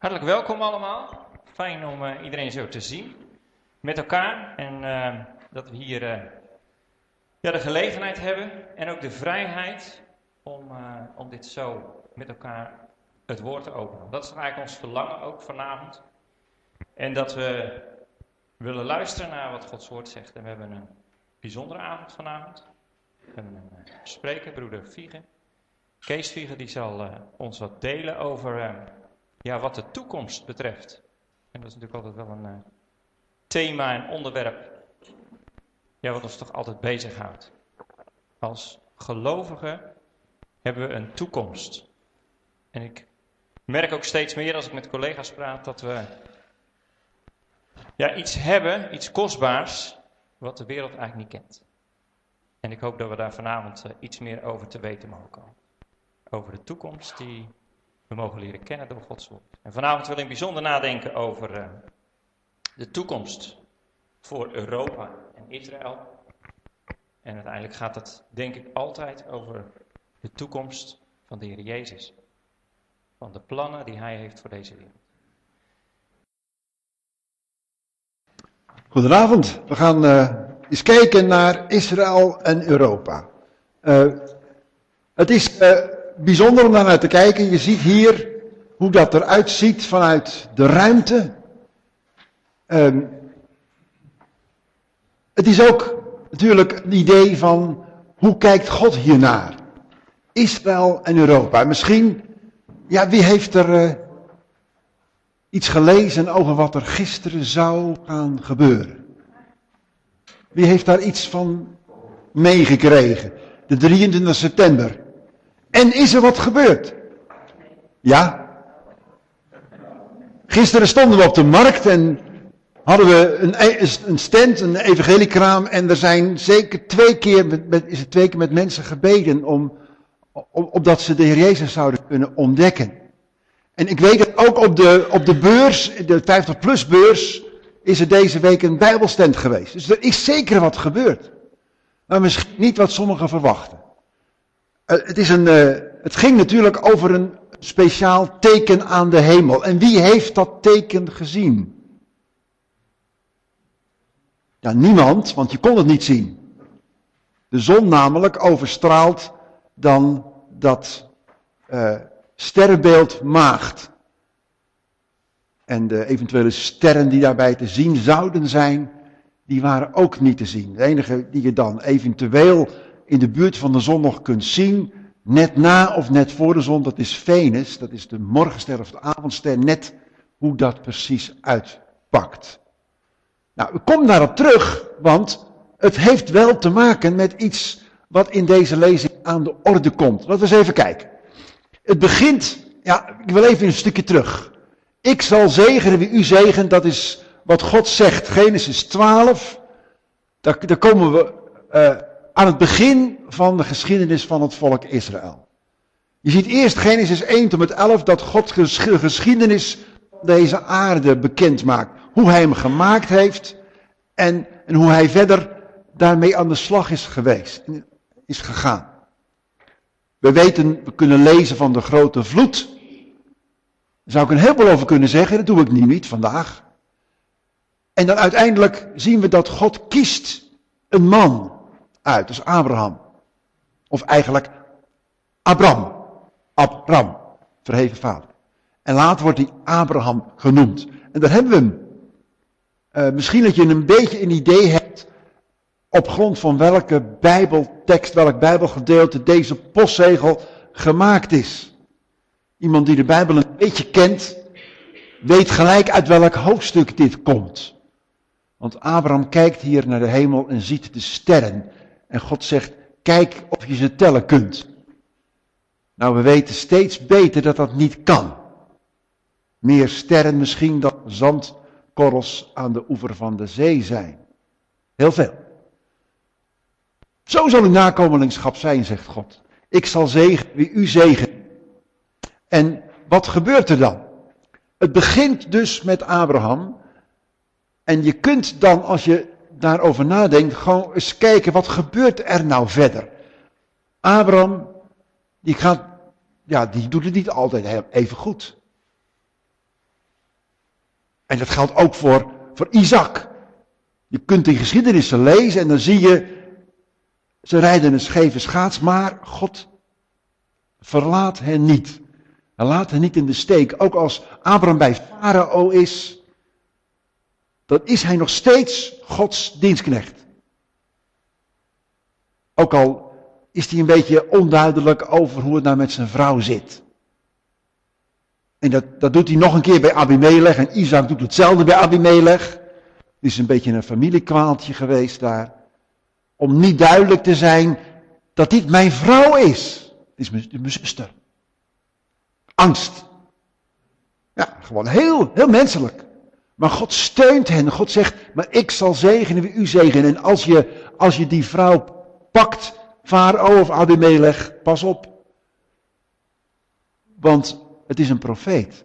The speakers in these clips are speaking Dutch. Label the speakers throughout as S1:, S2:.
S1: Hartelijk welkom allemaal. Fijn om uh, iedereen zo te zien met elkaar. En uh, dat we hier uh, ja, de gelegenheid hebben en ook de vrijheid om, om dit zo met elkaar het woord te openen. Dat is eigenlijk ons verlangen ook vanavond. En dat we willen luisteren naar wat Gods woord zegt. En we hebben een bijzondere avond vanavond. We hebben een spreker, broeder Viegen. Kees Viegen, die zal ons wat delen over ja, wat de toekomst betreft. En dat is natuurlijk altijd wel een uh, thema en onderwerp. Ja, wat ons toch altijd bezighoudt. Als gelovigen hebben we een toekomst. En ik merk ook steeds meer als ik met collega's praat dat we ja, iets hebben, iets kostbaars, wat de wereld eigenlijk niet kent. En ik hoop dat we daar vanavond uh, iets meer over te weten mogen komen. Over de toekomst die we mogen leren kennen door Gods woord. En vanavond wil ik bijzonder nadenken over uh, de toekomst voor Europa en Israël. En uiteindelijk gaat het, denk ik, altijd over de toekomst van de Heer Jezus. Van de plannen die Hij heeft voor deze wereld.
S2: Goedenavond. We gaan uh, eens kijken naar Israël en Europa. Uh, het is bijzonder om daar naar te kijken. Je ziet hier hoe dat eruit ziet vanuit de ruimte. Um, het is ook natuurlijk het idee van hoe kijkt God hiernaar? Israël en Europa. Misschien, ja, wie heeft er uh, iets gelezen over wat er gisteren zou gaan gebeuren? Wie heeft daar iets van meegekregen? De 23 september. En is er wat gebeurd? Ja. Gisteren stonden we op de markt en hadden we een, e- stand, een evangeliekraam. En er zijn zeker twee keer, met, is het twee keer met mensen gebeden om, om, opdat ze de Heer Jezus zouden kunnen ontdekken. En ik weet dat ook op de, op de beurs, de 50 plus beurs, is er deze week een bijbelstand geweest. Dus er is zeker wat gebeurd. Maar misschien niet wat sommigen verwachten. Eh, het, is een, uh, het ging natuurlijk over een speciaal teken aan de hemel. En wie heeft dat teken gezien? Niemand, want je kon het niet zien. De zon namelijk overstraalt dan dat uh, sterrenbeeld maagd. En de eventuele sterren die daarbij te zien zouden zijn, die waren ook niet te zien. De enige die je dan eventueel in de buurt van de zon nog kunt zien, net na of net voor de zon, dat is Venus, dat is de morgenster of de avondster, net hoe dat precies uitpakt. Nou, ik kom daarop terug, want het heeft wel te maken met iets wat in deze lezing aan de orde komt. Laten we eens even kijken. Het begint, ja, ik wil even een stukje terug. Ik zal zegenen wie u zegent, dat is wat God zegt. Genesis 12, daar, daar komen we uh, aan het begin van de geschiedenis van het volk Israël. Je ziet eerst Genesis 1 tot met 11 dat God de geschiedenis deze aarde bekend maakt. Hoe hij hem gemaakt heeft en, en hoe hij verder daarmee aan de slag is geweest, is gegaan. We weten, we kunnen lezen van de grote vloed. Daar zou ik een heleboel over kunnen zeggen, dat doe ik nu niet vandaag. En dan uiteindelijk zien we dat God kiest een man uit. Dus Abraham. Of eigenlijk Abram. Abram, verheven vader. En later wordt hij Abraham genoemd. En daar hebben we hem. Uh, misschien dat je een beetje een idee hebt op grond van welke bijbeltekst, welk bijbelgedeelte deze postzegel gemaakt is. Iemand die de Bijbel een beetje kent, weet gelijk uit welk hoofdstuk dit komt. Want Abraham kijkt hier naar de hemel en ziet de sterren. En God zegt, kijk of je ze tellen kunt. Nou, we weten steeds beter dat dat niet kan. Meer sterren misschien dan zandkorrels aan de oever van de zee zijn. Heel veel. Zo zal uw nakomelingschap zijn, zegt God. Ik zal zegen wie u zegen. En wat gebeurt er dan? Het begint dus met Abraham. En je kunt dan, als je daarover nadenkt, gewoon eens kijken, wat gebeurt er nou verder? Abraham, die gaat, ja, die doet het niet altijd even goed. En dat geldt ook voor, voor Isaac. Je kunt die geschiedenissen lezen en dan zie je, ze rijden een scheve schaats, maar God verlaat hen niet. Hij laat hen niet in de steek. Ook als Abraham bij Farao is, dan is hij nog steeds Gods dienstknecht. Ook al is hij een beetje onduidelijk over hoe het nou met zijn vrouw zit. En dat, dat doet hij nog een keer bij Abimelech. En Isaac doet hetzelfde bij Abimelech. Het is een beetje een familiekwaaltje geweest daar. Om niet duidelijk te zijn dat dit mijn vrouw is. Het is mijn, mijn zuster. Angst. Ja, gewoon heel, heel menselijk. Maar God steunt hen. God zegt, maar ik zal zegenen wie u zegenen. En als je, als je die vrouw pakt, Farao of Abimelech, pas op. Want het is een profeet.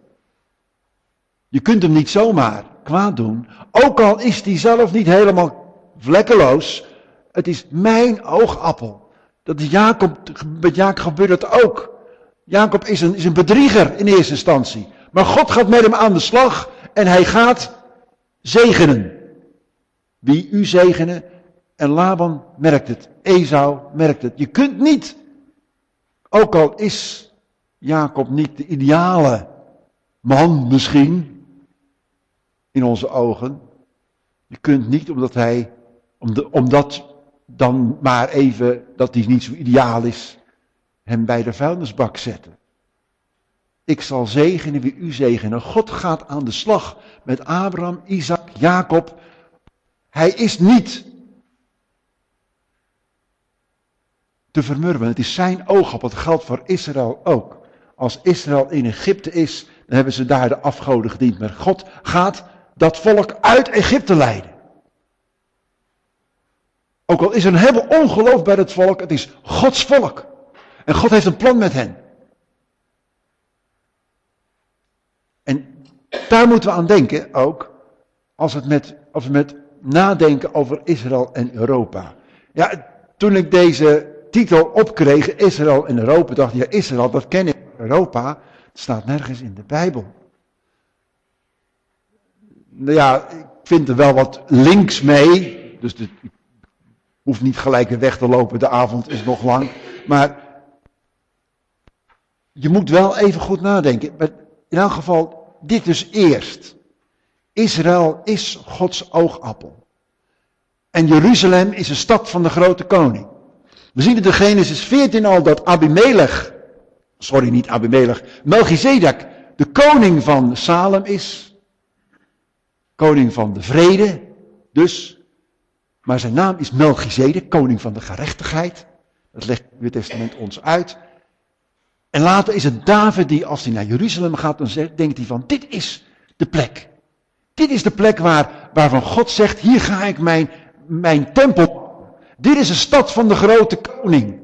S2: Je kunt hem niet zomaar kwaad doen. Ook al is hij zelf niet helemaal vlekkeloos. Het is mijn oogappel. Dat Jacob, met Jacob gebeurt het ook. Jacob is een, is een bedrieger in eerste instantie. Maar God gaat met hem aan de slag en hij gaat zegenen. Wie u zegenen. En Laban merkt het. Esau merkt het. Je kunt niet, ook al is Jacob niet de ideale man misschien, in onze ogen. Je kunt niet, omdat hij, omdat dan maar even, dat hij niet zo ideaal is, hem bij de vuilnisbak zetten. Ik zal zegenen wie u zegenen. God gaat aan de slag met Abraham, Isaac, Jacob. Hij is niet te vermurwen. Het is zijn oog op. Het geldt voor Israël ook. Als Israël in Egypte is, dan hebben ze daar de afgoden gediend. Maar God gaat dat volk uit Egypte leiden. Ook al is er een hele ongeloof bij het volk, het is Gods volk. En God heeft een plan met hen. En daar moeten we aan denken ook, als, het met, we met nadenken over Israël en Europa. Ja, toen ik deze titel opkreeg, Israël en Europa, dacht ik, ja, Israël, dat ken ik. Europa, staat nergens in de Bijbel. Nou ja, ik vind er wel wat links mee, dus ik hoef niet gelijk weg te lopen, de avond is nog lang. Maar je moet wel even goed nadenken. Maar in elk geval, dit dus eerst. Israël is Gods oogappel. En Jeruzalem is een stad van de grote koning. We zien het in Genesis 14 al dat Abimelech, sorry niet Abimelech, Melchizedek de koning van Salem is. Koning van de vrede, dus. Maar zijn naam is Melchizedek, koning van de gerechtigheid. Dat legt het Nieuwe Testament ons uit. En later is het David die als hij naar Jeruzalem gaat, dan zegt, denkt hij van, dit is de plek. Dit is de plek waar, waarvan God zegt, hier ga ik mijn, mijn tempel. Dit is de stad van de grote koning.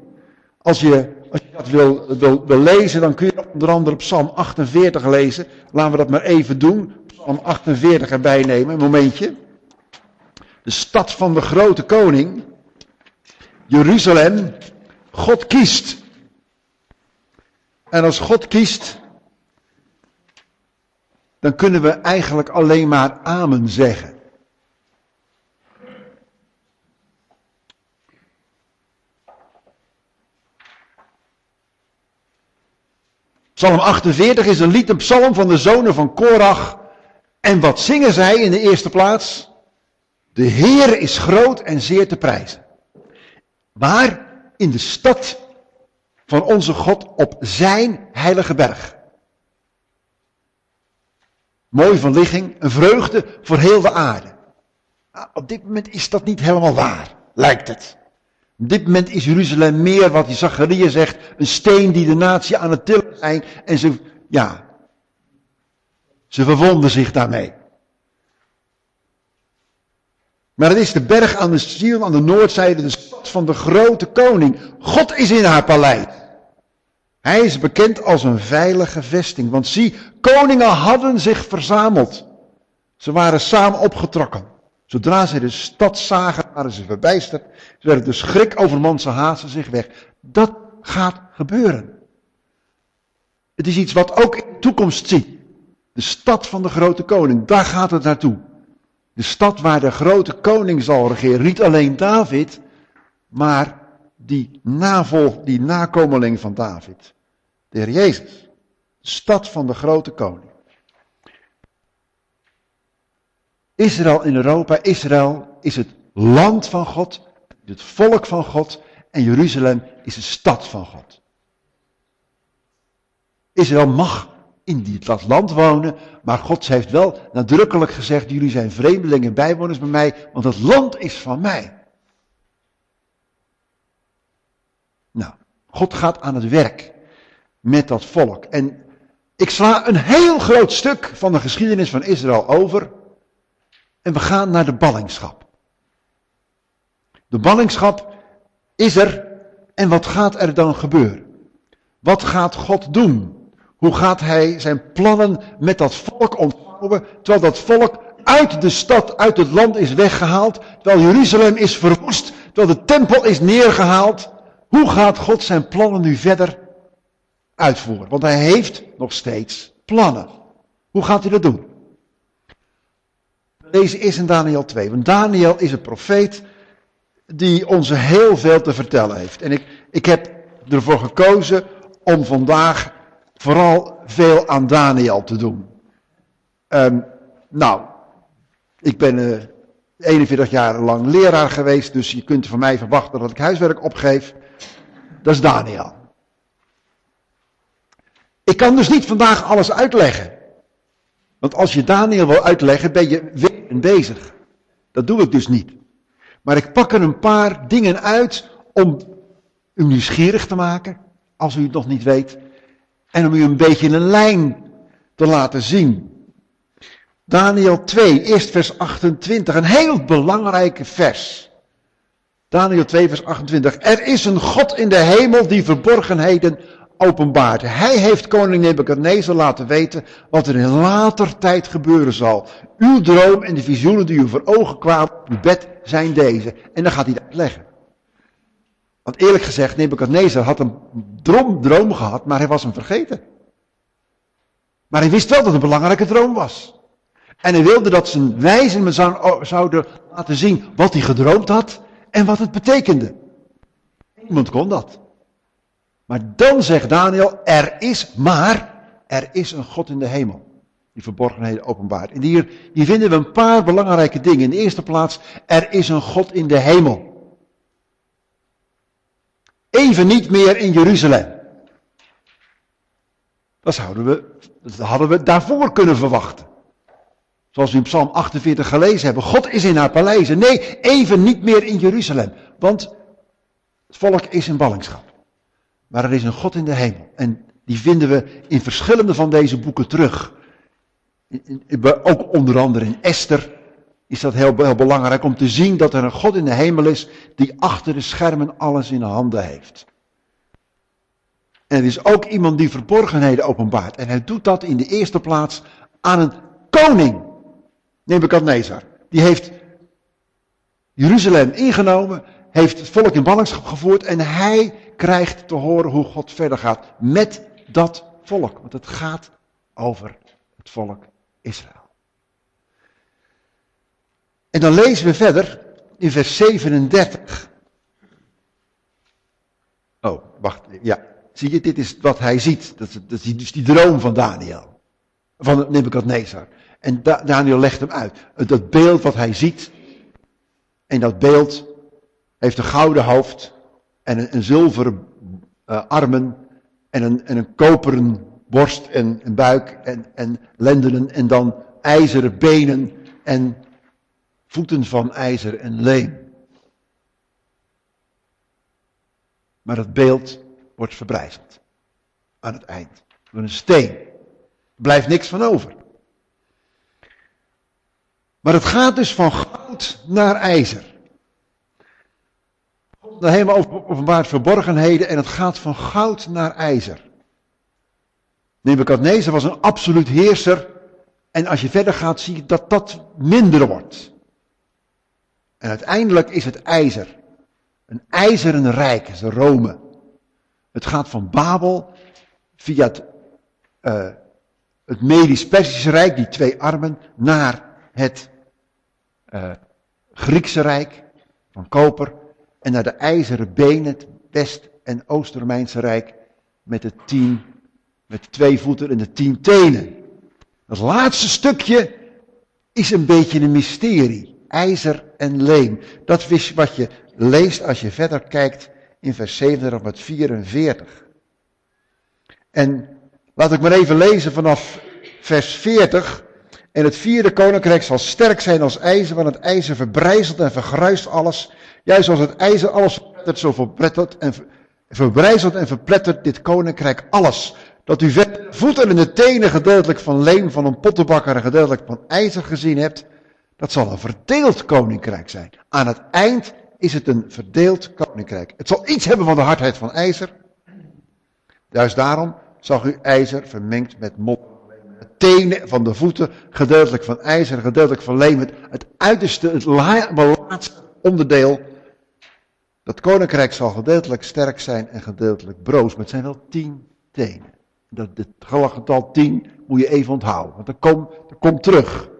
S2: Als je, als je dat wil, wil, wil lezen, dan kun je onder andere Psalm 48 lezen. Laten we dat maar even doen. Psalm 48 erbij nemen, een momentje. De stad van de grote koning. Jeruzalem. God kiest. En als God kiest, dan kunnen we eigenlijk alleen maar amen zeggen. Psalm 48 is een lied, een psalm van de zonen van Korach. En wat zingen zij in de eerste plaats? De Heer is groot en zeer te prijzen. Waar? In de stad van onze God op zijn heilige berg. Mooi van ligging, een vreugde voor heel de aarde. Ah, op dit moment is dat niet helemaal waar, lijkt het. Op dit moment is Jeruzalem meer wat die Zachariah zegt, een steen die de natie aan het tillen zijn. En ze, ja, ze verwonden zich daarmee. Maar het is de berg aan de Sion, aan de noordzijde, de stad van de grote koning. God is in haar paleis. Hij is bekend als een veilige vesting. Want zie, koningen hadden zich verzameld. Ze waren samen opgetrokken. Zodra ze de stad zagen, waren ze verbijsterd. Ze werden de schrik over ze haasten zich weg. Dat gaat gebeuren. Het is iets wat ook in de toekomst ziet. De stad van de grote koning, daar gaat het naartoe. De stad waar de grote koning zal regeren. Niet alleen David, maar die navol, die nakomeling van David. De Heer Jezus. Stad van de grote koning. Israël in Europa, Israël is het land van God, het volk van God en Jeruzalem is de stad van God. Israël mag in dat land wonen, maar God heeft wel nadrukkelijk gezegd, jullie zijn vreemdelingen en bijwoners bij mij, want het land is van mij. Nou, God gaat aan het werk met dat volk. En ik sla een heel groot stuk van de geschiedenis van Israël over en we gaan naar de ballingschap. De ballingschap is er en wat gaat er dan gebeuren? Wat gaat God doen? Hoe gaat hij zijn plannen met dat volk ontvouwen, terwijl dat volk uit de stad, uit het land is weggehaald, terwijl Jeruzalem is verwoest, terwijl de tempel is neergehaald. Hoe gaat God zijn plannen nu verder uitvoeren? Want hij heeft nog steeds plannen. Hoe gaat hij dat doen? Deze is in Daniel 2. Want Daniel is een profeet die ons heel veel te vertellen heeft. En ik, ik heb ervoor gekozen om vandaag vooral veel aan Daniel te doen. Um, nou, ik ben eh, 41 jaar lang leraar geweest, dus je kunt van mij verwachten dat ik huiswerk opgeef. Dat is Daniel. Ik kan dus niet vandaag alles uitleggen. Want als je Daniel wil uitleggen, ben je weer bezig. Dat doe ik dus niet. Maar ik pak er een paar dingen uit om u nieuwsgierig te maken, als u het nog niet weet. En om u een beetje een lijn te laten zien. Daniel 2, eerst vers 28, een heel belangrijke vers. Daniel 2, vers 28. Er is een God in de hemel die verborgenheden openbaart. Hij heeft koning Nebuchadnezzar laten weten wat er in later tijd gebeuren zal. Uw droom en de visioenen die u voor ogen kwamen op uw bed zijn deze. En dan gaat hij dat uitleggen. Want eerlijk gezegd, Nebuchadnezzar had een droom, droom gehad, maar hij was hem vergeten. Maar hij wist wel dat het een belangrijke droom was. En hij wilde dat zijn wijzen me zouden laten zien wat hij gedroomd had en wat het betekende. Niemand kon dat. Maar dan zegt Daniel, er is maar, er is een God in de hemel. Die verborgenheden openbaart. En hier, hier vinden we een paar belangrijke dingen. In de eerste plaats, er is een God in de hemel. Even niet meer in Jeruzalem. We, dat hadden we daarvoor kunnen verwachten. Zoals we in Psalm 48 gelezen hebben. God is in haar paleizen. Nee, even niet meer in Jeruzalem. Want het volk is in ballingschap. Maar er is een God in de hemel. En die vinden we in verschillende van deze boeken terug. Ook onder andere in Esther is dat heel, heel belangrijk om te zien dat er een God in de hemel is die achter de schermen alles in handen heeft. En er is ook iemand die verborgenheden openbaart. En hij doet dat in de eerste plaats aan een koning. Nebuchadnezzar. Die heeft Jeruzalem ingenomen, heeft het volk in ballingschap gevoerd en hij krijgt te horen hoe God verder gaat met dat volk. Want het gaat over het volk Israël. En dan lezen we verder in vers 37. Oh, wacht, ja. Zie je, dit is wat hij ziet. Dat, is dus die droom van Daniel. Van Nebuchadnezzar. En Daniel legt hem uit. Dat beeld wat hij ziet. En dat beeld heeft een gouden hoofd en een, zilveren uh, armen en een, en een koperen borst en een buik en, en lendenen en dan ijzeren benen en voeten van ijzer en leem. Maar het beeld wordt verbrijzeld aan het eind door een steen. Er blijft niks van over. Maar het gaat dus van goud naar ijzer de hemel openbaart verborgenheden en het gaat van goud naar ijzer. Nebuchadnezzar was een absoluut heerser en als je verder gaat zie je dat dat minder wordt. En uiteindelijk is het ijzer. Een ijzeren rijk, is Rome. Het gaat van Babel via het, uh, het Medisch-Persische Rijk, die twee armen, naar het uh, Griekse Rijk van koper en naar de ijzeren benen, het West- en Oost-Romeinse Rijk met de tien, met twee voeten en de tien tenen. Dat laatste stukje is een beetje een mysterie. IJzer en leem. Dat is wat je leest als je verder kijkt in vers 37 met 44. En laat ik maar even lezen vanaf vers 40. En het vierde koninkrijk zal sterk zijn als ijzer, want het ijzer verbrijzelt en vergruist alles. Juist zoals het ijzer alles verplettert, zo verbrettert en verbrijzelt en verplettert dit koninkrijk alles. Dat u voeten en de tenen gedeeltelijk van leem van een pottenbakker en gedeeltelijk van ijzer gezien hebt. Dat zal een verdeeld koninkrijk zijn. Aan het eind is het een verdeeld koninkrijk. Het zal iets hebben van de hardheid van ijzer. Juist daarom zag u ijzer vermengd met mot. Tenen van de voeten, gedeeltelijk van ijzer, gedeeltelijk van leem. Het uiterste, het laatste onderdeel. Dat koninkrijk zal gedeeltelijk sterk zijn en gedeeltelijk broos. Maar het zijn wel tien tenen. Dat, het getal tien moet je even onthouden, want dat komt, dat komt terug.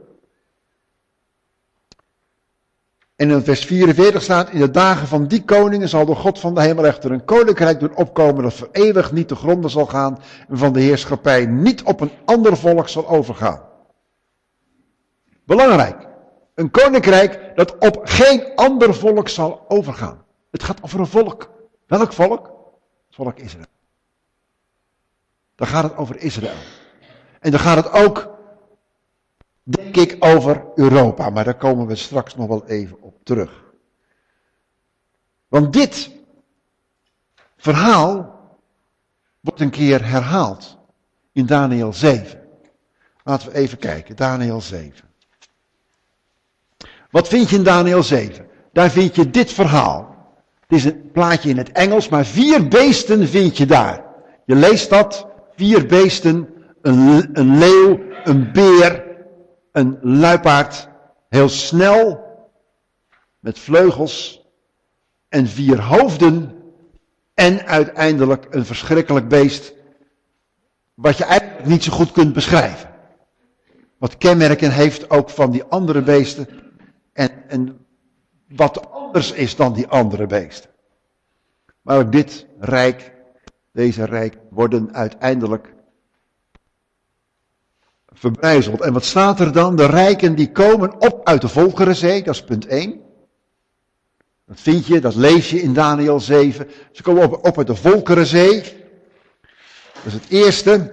S2: En in vers 44 staat, in de dagen van die koningen zal de God van de hemel echter een koninkrijk doen opkomen dat voor eeuwig niet te gronden zal gaan en van de heerschappij niet op een ander volk zal overgaan. Belangrijk. Een koninkrijk dat op geen ander volk zal overgaan. Het gaat over een volk. Welk volk? Volk Israël. Dan gaat het over Israël. En dan gaat het ook denk ik over Europa, maar daar komen we straks nog wel even op terug. Want dit verhaal wordt een keer herhaald in Daniel 7. Laten we even kijken, Daniel 7. Wat vind je in Daniel 7? Daar vind je dit verhaal. Het is een plaatje in het Engels, maar vier beesten vind je daar. Je leest dat, vier beesten, een, een leeuw, een beer een luipaard heel snel met vleugels en vier hoofden en uiteindelijk een verschrikkelijk beest wat je eigenlijk niet zo goed kunt beschrijven. Wat kenmerken heeft ook van die andere beesten en, en wat anders is dan die andere beesten. Maar ook dit rijk, deze rijk worden uiteindelijk verbrijzeld. En wat staat er dan? De rijken die komen op uit de Volkerenzee, dat is punt 1. Dat vind je, dat lees je in Daniel 7. Ze komen op, uit de Volkerenzee. Dat is het eerste.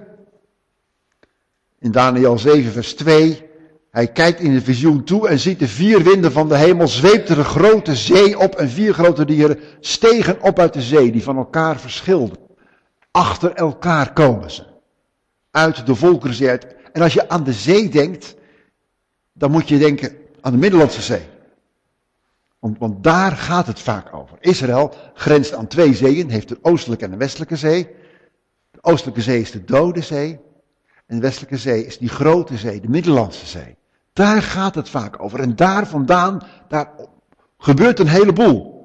S2: In Daniel 7 vers 2. Hij kijkt in de visioen toe en ziet de vier winden van de hemel zweepte de grote zee op en vier grote dieren stegen op uit de zee die van elkaar verschilden. Achter elkaar komen ze. Uit de Volkerenzee, en als je aan de zee denkt, dan moet je denken aan de Middellandse Zee. Want, want daar gaat het vaak over. Israël grenst aan twee zeeën, heeft de oostelijke en de westelijke zee. De oostelijke zee is de Dode Zee. En de westelijke zee is die grote zee, de Middellandse Zee. Daar gaat het vaak over. En daar vandaan, daar gebeurt een heleboel.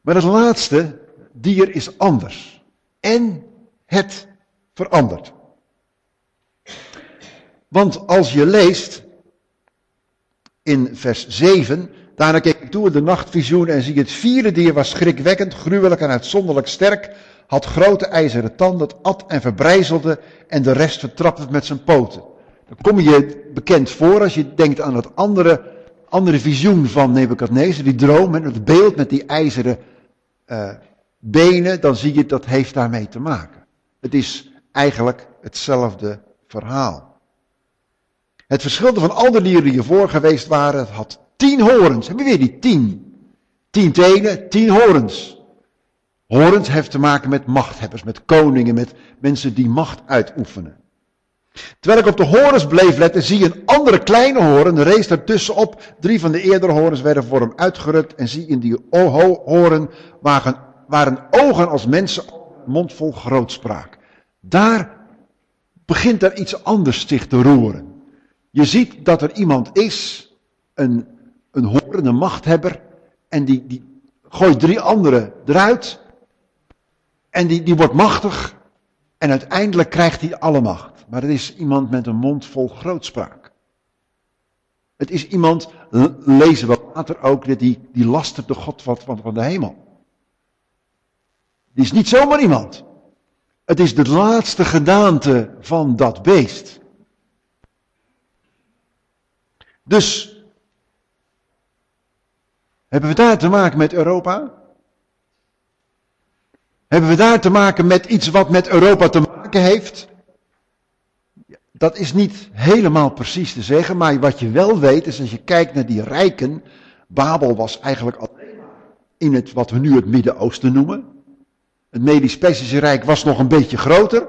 S2: Maar het laatste dier is anders. En het verandert. Want als je leest in vers 7, daarna keek ik toe in de nachtvisioen en zie het vierde dier was schrikwekkend, gruwelijk en uitzonderlijk sterk, had grote ijzeren tanden, het at en verbrijzelde en de rest vertrapte het met zijn poten. Dan kom je bekend voor als je denkt aan het andere, andere visioen van Nebukadnezar, die droom en het beeld met die ijzeren uh, benen, dan zie je dat heeft daarmee te maken. Het is eigenlijk hetzelfde verhaal. Het verschilde van al dieren die ervoor geweest waren, het had tien horens. Heb je weer die tien? Tien tenen, tien horens. Horens heeft te maken met machthebbers, met koningen, met mensen die macht uitoefenen. Terwijl ik op de horens bleef letten, zie je een andere kleine horen, rees daartussenop. Drie van de eerdere horens werden voor hem uitgerukt en zie in die horen waren, waren ogen als mensen, mond vol grootspraak. Daar begint er iets anders zich te roeren. Je ziet dat er iemand is, een, een horende machthebber, en die, die gooit drie anderen eruit, en die, die wordt machtig, En uiteindelijk krijgt hij alle macht. Maar het is iemand met een mond vol grootspraak. Het is iemand, lezen we later ook, die, die lastert de God van, van, de hemel. Die is niet zomaar iemand. Het is de laatste gedaante van dat beest. Dus, hebben we daar te maken met Europa? Hebben we daar te maken met iets wat met Europa te maken heeft? Dat is niet helemaal precies te zeggen, maar wat je wel weet is als je kijkt naar die rijken. Babel was eigenlijk in het wat we nu het Midden-Oosten noemen. Het Medisch-Persische Rijk was nog een beetje groter.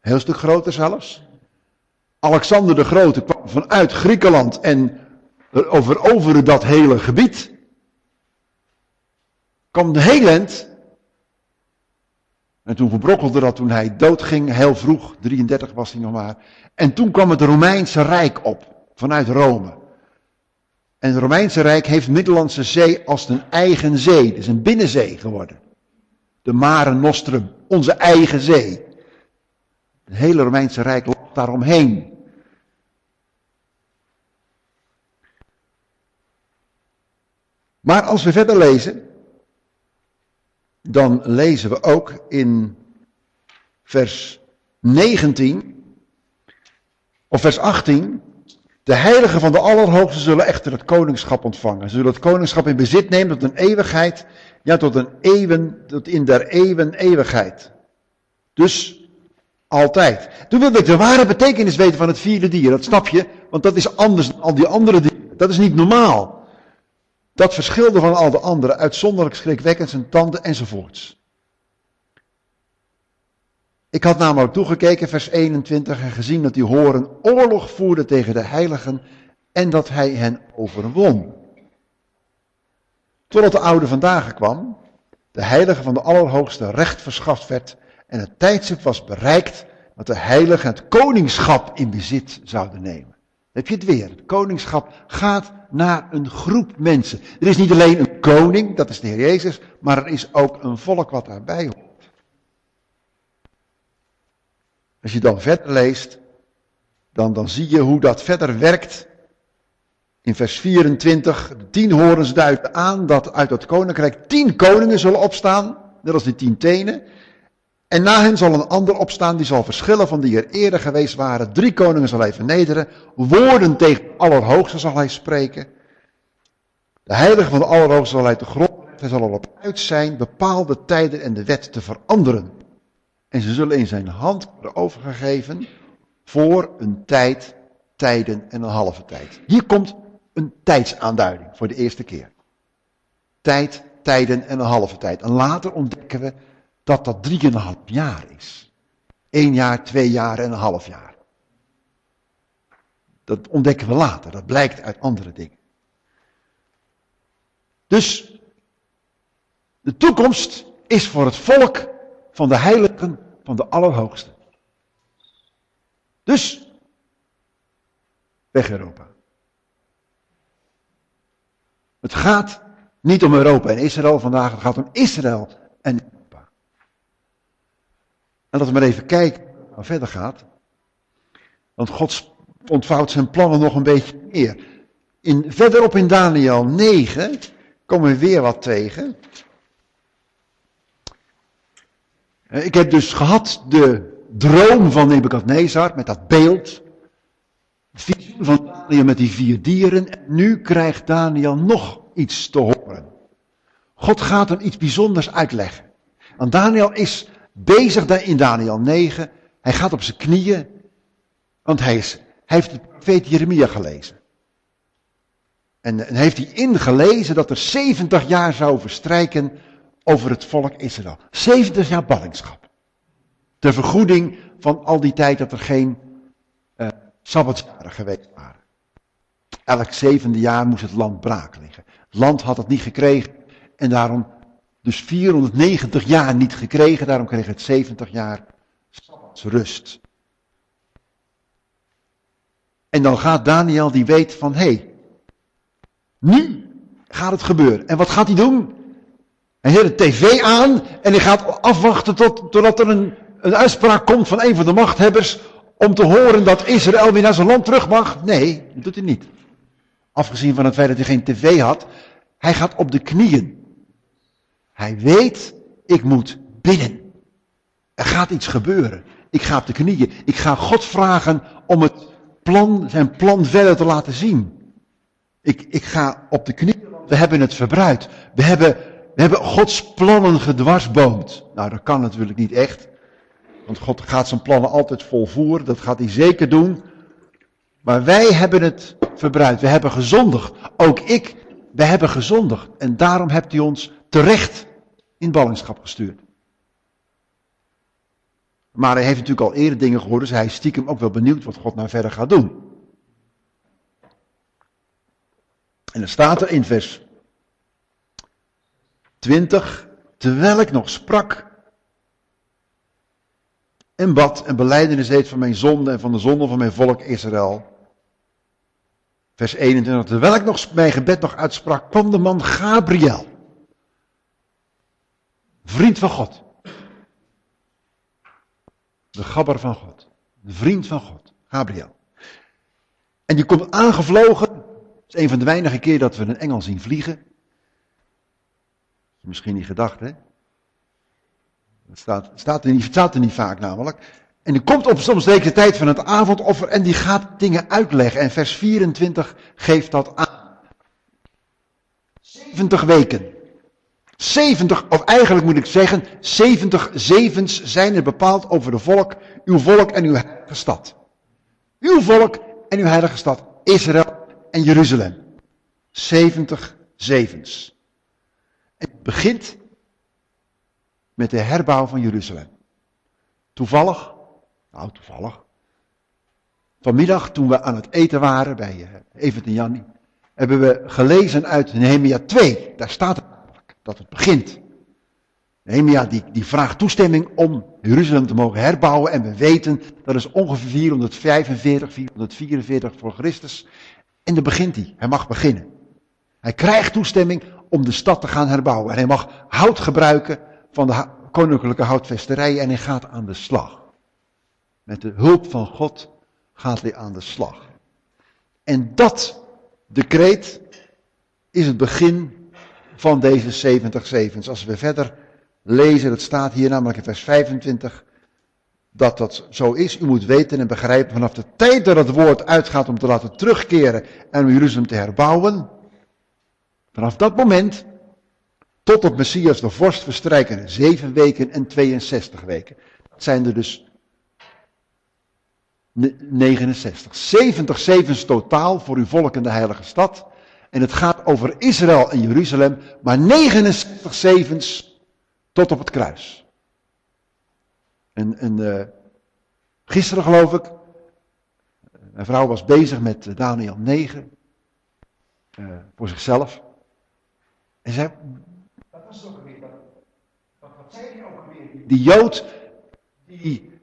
S2: Heel stuk groter zelfs. Alexander de Grote kwam vanuit Griekenland en veroverde dat hele gebied. Kwam de heel end. En toen verbrokkelde dat toen hij doodging, heel vroeg, 33 was hij nog maar. En toen kwam het Romeinse Rijk op, vanuit Rome. En het Romeinse Rijk heeft Middellandse Zee als een eigen zee, dus een binnenzee geworden de Mare Nostrum, onze eigen zee. Het hele Romeinse Rijk daaromheen. Maar als we verder lezen, dan lezen we ook in vers 19 of vers 18. De heiligen van de Allerhoogste zullen echter het koningschap ontvangen. Ze zullen het koningschap in bezit nemen tot een eeuwigheid ja, tot een eeuwen, tot in der eeuwen eeuwigheid. Dus altijd. Toen wilde ik de ware betekenis weten van het vierde dier. Dat snap je, want dat is anders dan al die andere dieren. Dat is niet normaal. Dat verschilde van al de andere, uitzonderlijk schrikwekkend zijn tanden enzovoorts. Ik had namelijk toegekeken, vers 21, en gezien dat die horen oorlog voerde tegen de heiligen en dat hij hen overwon. Totdat de oude vandaag kwam, de heilige van de Allerhoogste recht verschaft werd en het tijdstip was bereikt dat de heilige het koningschap in bezit zouden nemen. Heb je het weer. Het koningschap gaat naar een groep mensen. Er is niet alleen een koning, dat is de Heer Jezus, maar er is ook een volk wat daarbij hoort. Als je dan verder leest, dan, dan zie je hoe dat verder werkt in vers 24, de tien horens duiden aan dat uit het koninkrijk tien koningen zullen opstaan, net als die tien tenen. En na hen zal een ander opstaan, die zal verschillen van die er eerder geweest waren. Drie koningen zal hij vernederen, woorden tegen de Allerhoogste zal hij spreken. De heilige van de Allerhoogste zal hij te grond hij zal erop uit zijn bepaalde tijden en de wet te veranderen. En ze zullen in zijn hand worden overgegeven voor een tijd, tijden en een halve tijd. Hier komt een tijdsaanduiding voor de eerste keer. Tijd, tijden en een halve tijd. En later ontdekken we dat dat drieënhalf jaar is. Eén jaar, twee jaar en een half jaar. Dat ontdekken we later. Dat blijkt uit andere dingen. Dus de toekomst is voor het volk van de heiligen van de Allerhoogste. Dus weg Europa. Het gaat niet om Europa en Israël vandaag, het gaat om Israël en. En laten we maar even kijken hoe het verder gaat. Want God ontvouwt zijn plannen nog een beetje meer. In, verderop in Daniel 9 komen we weer wat tegen. Eh, ik heb dus gehad de droom van Nebukadnezar met dat beeld. Visioen van Daniel met die vier dieren. En nu krijgt Daniel nog iets te horen. God gaat hem iets bijzonders uitleggen. Want Daniel is bezig in Daniel 9. Hij gaat op zijn knieën. Want hij, is, hij heeft de profeet Jeremia gelezen. En, en heeft hij ingelezen dat er 70 jaar zou verstrijken over het volk Israël. 70 jaar ballingschap. Ter vergoeding van al die tijd dat er geen uh, geweest waren. Elk zevende jaar moest het land braak liggen. Het land had het niet gekregen en daarom dus 490 jaar niet gekregen, daarom kreeg het 70 jaar rust. En dan gaat Daniel, die weet van, hé, hey, nu gaat het gebeuren. En wat gaat hij doen? Hij zet de tv aan en hij gaat afwachten tot, totdat er een een uitspraak komt van een van de machthebbers om te horen dat Israël weer naar zijn land terug mag. Nee, dat doet hij niet. Afgezien van het feit dat hij geen tv had, hij gaat op de knieën. Hij weet, ik moet bidden. Er gaat iets gebeuren. Ik ga op de knieën. Ik ga God vragen om het plan, zijn plan verder te laten zien. Ik, ik ga op de knieën. We hebben het verbruikt. We hebben, we hebben Gods plannen gedwarsboomd. Nou, dat kan natuurlijk niet echt. Want God gaat zijn plannen altijd volvoeren. Dat gaat hij zeker doen. Maar wij hebben het verbruikt. We hebben gezondigd. Ook ik. We hebben gezondigd. En daarom hebt hij ons terecht in ballingschap gestuurd. Maar hij heeft natuurlijk al eerder dingen gehoord, dus hij is stiekem ook wel benieuwd wat God nou verder gaat doen. En dan staat er in vers 20, terwijl ik nog sprak en bad en beleidenis deed van mijn zonde en van de zonde van mijn volk Israël. Vers 21, terwijl ik nog mijn gebed nog uitsprak, kwam de man Gabriel, vriend van God. De gabber van God. De vriend van God. Gabriel. En die komt aangevlogen. Het is een van de weinige keer dat we een engel zien vliegen. Misschien niet gedacht, hè? Dat staat, staat, er niet, staat er niet vaak namelijk. En die komt op soms de tijd van het avondoffer en die gaat dingen uitleggen. En vers 24 geeft dat aan. 70 weken 70, of eigenlijk moet ik zeggen, 70 zevens zijn er bepaald over de volk, uw volk en uw heilige stad. Uw volk en uw heilige stad, Israël en Jeruzalem. 70 zevens. En het begint met de herbouw van Jeruzalem. Toevallig, nou toevallig, vanmiddag toen we aan het eten waren bij eh, Evert en Jannie, hebben we gelezen uit Nehemia 2. Daar staat het dat het begint. Nehemia die, die vraagt toestemming om Jeruzalem te mogen herbouwen. En we weten dat is ongeveer 445, 444 voor Christus. En dan begint hij. Hij mag beginnen. Hij krijgt toestemming om de stad te gaan herbouwen. En hij mag hout gebruiken van de koninklijke houtvesterij. En hij gaat aan de slag. Met de hulp van God gaat hij aan de slag. En dat decreet is het begin van deze 70 zevens. Als we verder lezen, het staat hier namelijk in vers 25, dat dat zo is. U moet weten en begrijpen vanaf de tijd dat het woord uitgaat om te laten terugkeren en om Jeruzalem te herbouwen. Vanaf dat moment tot op Messias de vorst verstrijken 7 weken en 62 weken. Dat zijn er dus 69. 70 zevens totaal voor uw volk in de heilige stad. En het gaat over Israël en Jeruzalem, maar 69 zevens tot op het kruis. En, en uh, gisteren geloof ik, mijn vrouw was bezig met Daniel 9, uh, eh, voor zichzelf. En zei, wat was het ook alweer? Wat, wat zei hij ook alweer? Die Jood, die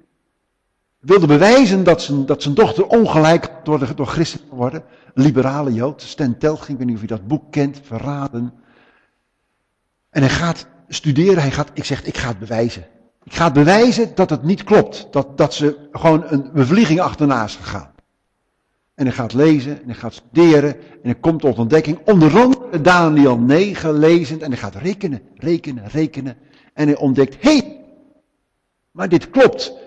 S2: wilde bewijzen dat zijn, dat zijn dochter ongelijk door, door christen worden. Liberale Jood, Stan Telging, ik weet niet of je dat boek kent, Verraden. En hij gaat studeren, hij gaat, ik zeg, ik ga het bewijzen. Ik ga het bewijzen dat het niet klopt. Dat, dat ze gewoon een bevlieging achterna is gegaan. En hij gaat lezen en hij gaat studeren en hij komt tot ontdekking. Onder andere Daniel 9 lezend en hij gaat rekenen, rekenen, rekenen. En hij ontdekt, hé, maar dit klopt.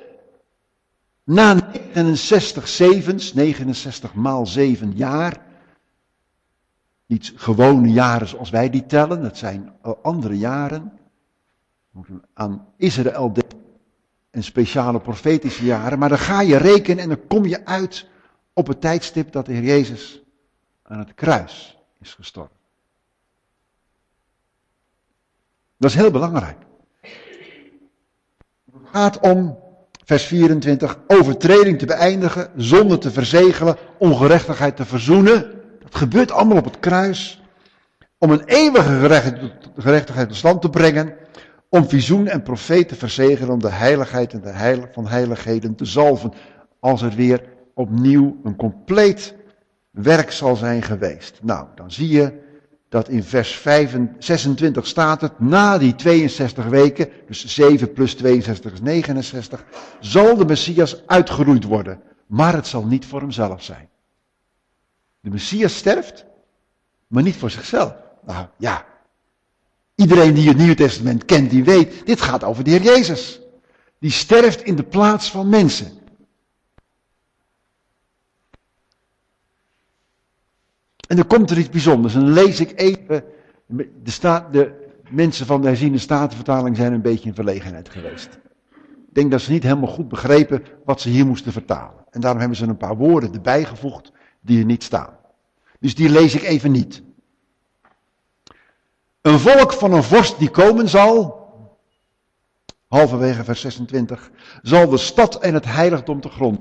S2: Na 69 zevens, 69 maal 7 jaar, niet gewone jaren zoals wij die tellen, dat zijn andere jaren. Aan Israël en speciale profetische jaren, maar dan ga je rekenen en dan kom je uit op het tijdstip dat de Heer Jezus aan het kruis is gestorven. Dat is heel belangrijk. Het gaat om vers 24, overtreding te beëindigen, zonde te verzegelen, ongerechtigheid te verzoenen. Dat gebeurt allemaal op het kruis. Om een eeuwige gerechtigheid tot stand te brengen. Om visioen en profeet te verzegelen, om de heiligheid en de van heiligheden te zalven. Als er weer opnieuw een compleet werk zal zijn geweest. Nou, dan zie je dat in vers 26 staat het, na die 62 weken, dus 7 plus 62 is 69, zal de Messias uitgeroeid worden. Maar het zal niet voor hemzelf zijn. De Messias sterft, maar niet voor zichzelf. Nou ja, iedereen die het Nieuwe Testament kent, die weet, dit gaat over de Heer Jezus. Die sterft in de plaats van mensen. En dan komt er iets bijzonders. En dan lees ik even. De, de mensen van de herziende statenvertaling zijn een beetje in verlegenheid geweest. Ik denk dat ze niet helemaal goed begrepen wat ze hier moesten vertalen. En daarom hebben ze een paar woorden erbij gevoegd die er niet staan. Dus die lees ik even niet. Een volk van een vorst die komen zal, halverwege vers 26, zal de stad en het heiligdom te grond.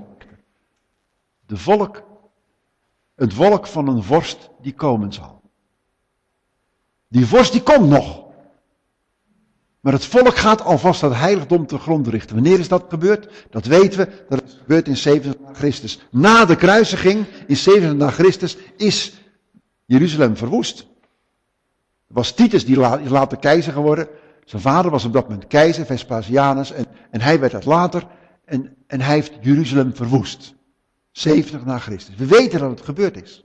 S2: De volk het volk van een vorst die komen zal. Die vorst die komt nog. Maar het volk gaat alvast dat heiligdom te grond richten. Wanneer is dat gebeurd? Dat weten we. Dat is gebeurd in 70 na Christus. Na de kruisiging in 70 na Christus is Jeruzalem verwoest. was Titus die later keizer geworden. Zijn vader was op dat moment keizer, Vespasianus. En, en hij werd het later. En, en hij heeft Jeruzalem verwoest. 70 na Christus. We weten dat het gebeurd is.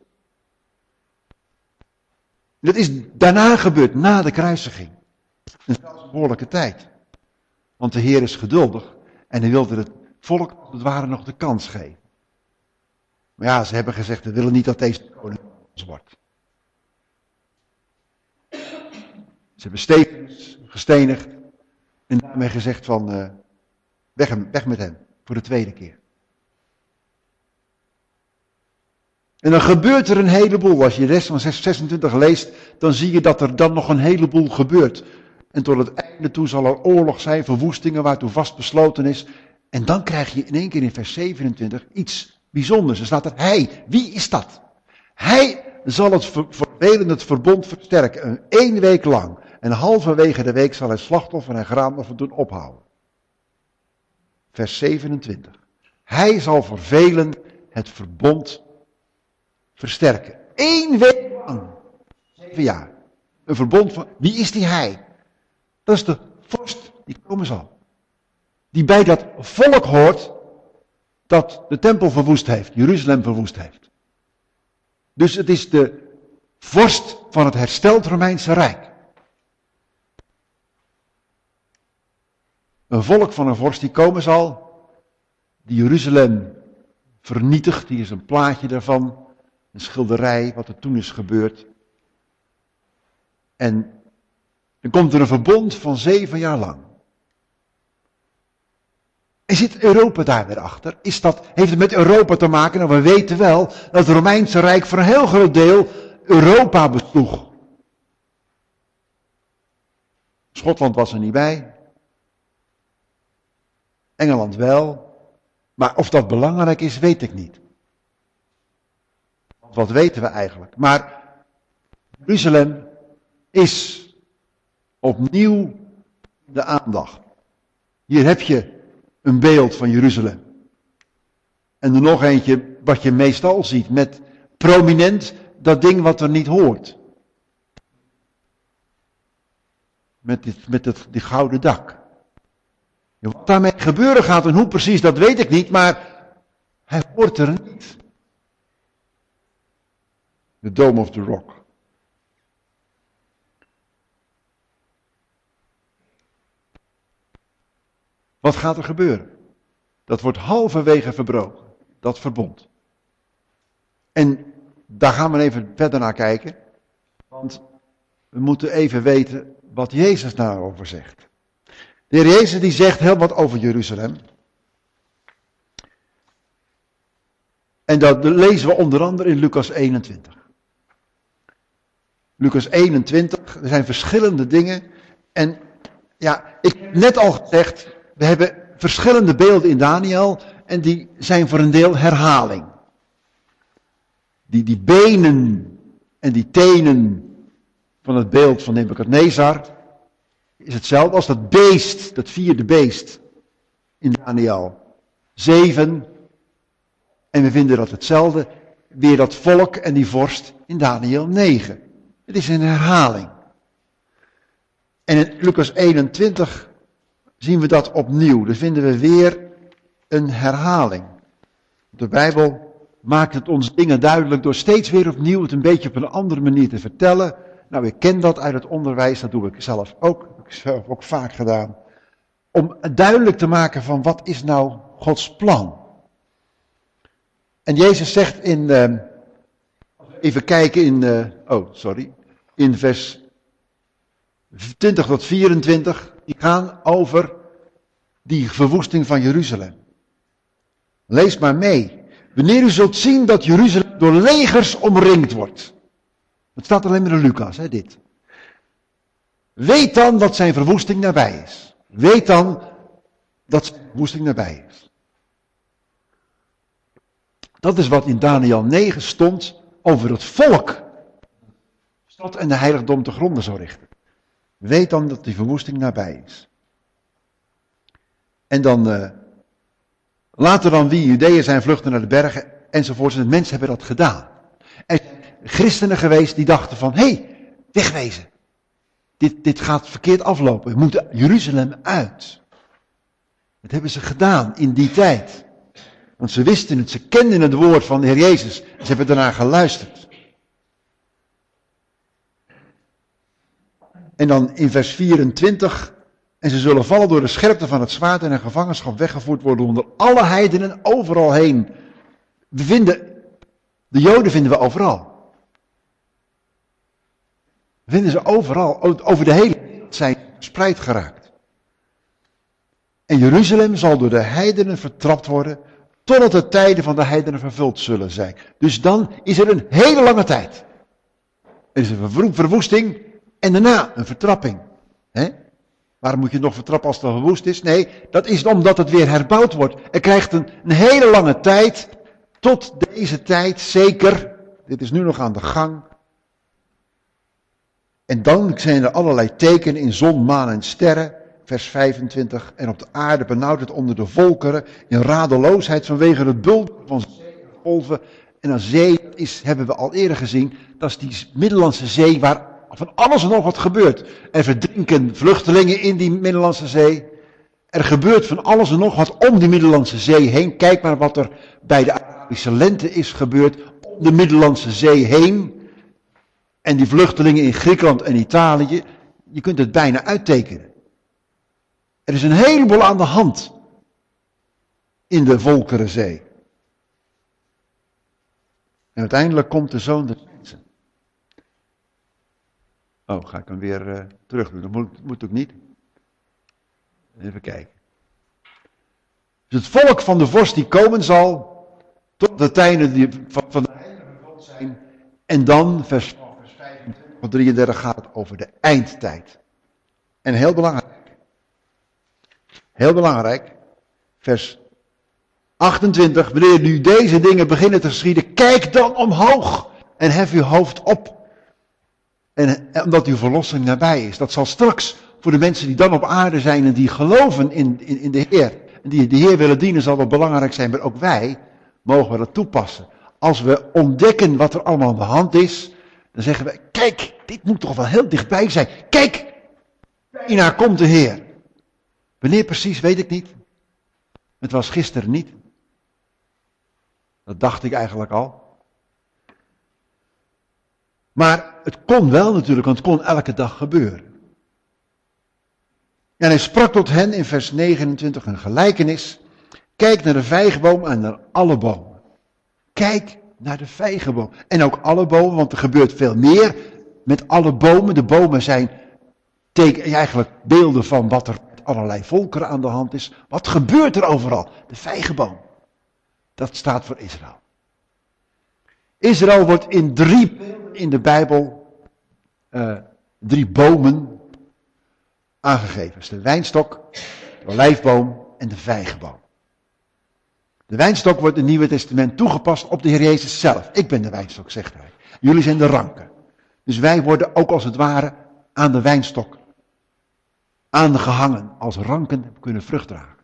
S2: Dat is daarna gebeurd, na de kruisiging. Een behoorlijke tijd. Want de Heer is geduldig en hij wilde het volk als het ware nog de kans geven. Maar ja, ze hebben gezegd, we willen niet dat deze koning wordt. Ze hebben Stevens gestenigd en daarmee gezegd van, uh, weg, weg met hem, voor de tweede keer. En dan gebeurt er een heleboel. Als je de rest van 26 leest, dan zie je dat er dan nog een heleboel gebeurt. En tot het einde toe zal er oorlog zijn, verwoestingen waartoe vast besloten is. En dan krijg je in één keer in vers 27 iets bijzonders. Er staat er, hij, wie is dat? Hij zal het het verbond versterken, een week lang. En halverwege de week zal hij slachtoffer en graanoffer doen ophouden. Vers 27. Hij zal voor velen het verbond versterken. Eén week lang. Zeven jaar. Een verbond van, wie is die hij? Dat is de vorst die komen zal. Die bij dat volk hoort dat de tempel verwoest heeft, Jeruzalem verwoest heeft. Dus het is de vorst van het hersteld Romeinse Rijk. Een volk van een vorst die komen zal, die Jeruzalem vernietigt, hier is een plaatje daarvan. Een schilderij, wat er toen is gebeurd. En dan komt er een verbond van zeven jaar lang. En zit Europa daar weer achter? Is dat, heeft het met Europa te maken? Nou, we weten wel dat het Romeinse Rijk voor een heel groot deel Europa besloeg. Schotland was er niet bij. Engeland wel. Maar of dat belangrijk is, weet ik niet. Wat weten we eigenlijk? Maar Jeruzalem is opnieuw de aandacht. Hier heb je een beeld van Jeruzalem. En er nog eentje wat je meestal ziet met prominent dat ding wat er niet hoort. Met, dit, met het, die gouden dak. Wat daarmee gebeuren gaat en hoe precies, dat weet ik niet, maar hij hoort er niet. The Dome of the Rock. Wat gaat er gebeuren? Dat wordt halverwege verbroken, dat verbond. En daar gaan we even verder naar kijken. Want we moeten even weten wat Jezus daarover zegt. De heer Jezus die zegt heel wat over Jeruzalem. En dat lezen we onder andere in Lucas 21. Lucas 21, er zijn verschillende dingen. En ja, ik heb net al gezegd, we hebben verschillende beelden in Daniel en die zijn voor een deel herhaling. Die, die benen en die tenen van het beeld van Nebuchadnezzar is hetzelfde als dat beest, dat vierde beest in Daniel 7. En we vinden dat hetzelfde, weer dat volk en die vorst in Daniel 9. Het is een herhaling. En in Lucas 21 zien we dat opnieuw. Dan vinden we weer een herhaling. De Bijbel maakt het ons dingen duidelijk door steeds weer opnieuw het een beetje op een andere manier te vertellen. Nou, ik ken dat uit het onderwijs, dat doe ik zelf ook, dat heb ik zelf ook vaak gedaan. Om duidelijk te maken van wat is nou Gods plan. En Jezus zegt in, uh, even kijken in, uh, oh sorry, in vers 20 tot 24, die gaan over die verwoesting van Jeruzalem. Lees maar mee. Wanneer u zult zien dat Jeruzalem door legers omringd wordt. Het staat alleen maar in Lucas, hè, dit. Weet dan dat zijn verwoesting nabij is. Weet dan dat zijn verwoesting nabij is. Dat is wat in Daniel 9 stond over het volk. Stad en de heiligdom te gronden zou richten. Weet dan dat die verwoesting nabij is. En dan uh, later dan wie Judeeën zijn vluchten naar de bergen enzovoorts. En mensen hebben dat gedaan. Er zijn christenen geweest die dachten van, hé, hey, wegwezen. Dit, dit gaat verkeerd aflopen. We moeten Jeruzalem uit. Dat hebben ze gedaan in die tijd. Want ze wisten het, ze kenden het woord van de Heer Jezus. Ze hebben daarna geluisterd. En dan in vers 24. En ze zullen vallen door de scherpte van het zwaard en in gevangenschap weggevoerd worden onder alle heidenen overal heen. We vinden, de Joden vinden we overal. We vinden ze overal, over de hele wereld zijn verspreid geraakt. En Jeruzalem zal door de heidenen vertrapt worden, totdat de tijden van de heidenen vervuld zullen zijn. Dus dan is er een hele lange tijd. Er is een verwoesting en daarna een vertrapping. He? Waarom moet je nog vertrappen als het al verwoest is? Nee, dat is omdat het weer herbouwd wordt. Er krijgt een, hele lange tijd, tot deze tijd zeker, dit is nu nog aan de gang. En dan zijn er allerlei tekenen in zon, maan en sterren, vers 25. En op de aarde benauwt het onder de volkeren, in radeloosheid vanwege het bult van golven. En een zee, is, hebben we al eerder gezien, dat is die Middellandse Zee waar van alles en nog wat gebeurt. Er verdrinken vluchtelingen in die Middellandse Zee. Er gebeurt van alles en nog wat om die Middellandse Zee heen. Kijk maar wat er bij de Arabische lente is gebeurd om de Middellandse Zee heen. En die vluchtelingen in Griekenland en Italië. Je kunt het bijna uittekenen. Er is een heleboel aan de hand in de Volkerenzee. En uiteindelijk komt de zoon Oh, ga ik hem weer uh, terug doen? Dat moet, moet ook niet. Even kijken. Dus het volk van de vorst die komen zal, tot de tijden die van, van de heilige God zijn. En dan, vers, vers 25 tot 33 gaat over de eindtijd. En heel belangrijk. Heel belangrijk. Vers 28. Wanneer nu deze dingen beginnen te geschieden, kijk dan omhoog en hef uw hoofd op. En omdat uw verlossing nabij is. Dat zal straks voor de mensen die dan op aarde zijn en die geloven in, in, in de Heer. En die de Heer willen dienen zal wel belangrijk zijn. Maar ook wij mogen we dat toepassen. Als we ontdekken wat er allemaal aan de hand is. Dan zeggen we, kijk, dit moet toch wel heel dichtbij zijn. Kijk, bijna komt de Heer. Wanneer precies, weet ik niet. Het was gisteren niet. Dat dacht ik eigenlijk al. Maar het kon wel natuurlijk, want het kon elke dag gebeuren. En hij sprak tot hen in vers 29 een gelijkenis. Kijk naar de vijgenboom en naar alle bomen. Kijk naar de vijgenboom. En ook alle bomen, want er gebeurt veel meer met alle bomen. De bomen zijn eigenlijk beelden van wat er met allerlei volkeren aan de hand is. Wat gebeurt er overal? De vijgenboom. Dat staat voor Israël. Israël wordt in drie in de Bijbel uh, drie bomen aangegeven. De wijnstok, de olijfboom en de vijgenboom. De wijnstok wordt in het Nieuwe Testament toegepast op de Heer Jezus zelf. Ik ben de wijnstok, zegt hij. Jullie zijn de ranken. Dus wij worden ook als het ware aan de wijnstok aangehangen. Als ranken kunnen vrucht dragen.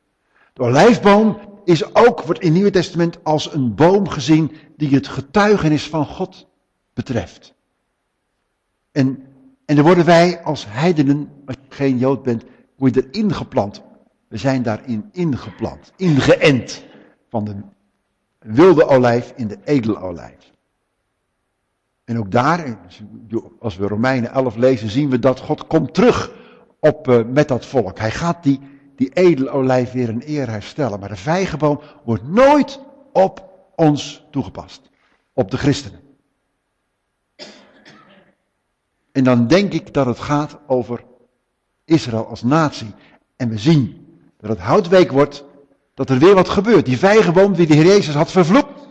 S2: De olijfboom is ook, wordt in het Nieuwe Testament als een boom gezien die het getuigenis van God betreft. En, en dan worden wij als heidenen, als je geen Jood bent, word je erin geplant. We zijn daarin ingeplant, ingeënt. Van de wilde olijf in de edele olijf. En ook daar, als we Romeinen 11 lezen, zien we dat God komt terug op, uh, met dat volk. Hij gaat die, die edele olijf weer een eer herstellen. Maar de vijgenboom wordt nooit op ons toegepast. Op de christenen. En dan denk ik dat het gaat over Israël als natie. En we zien dat het houtweek wordt, dat er weer wat gebeurt. Die vijgenboom die de Heer Jezus had vervloekt.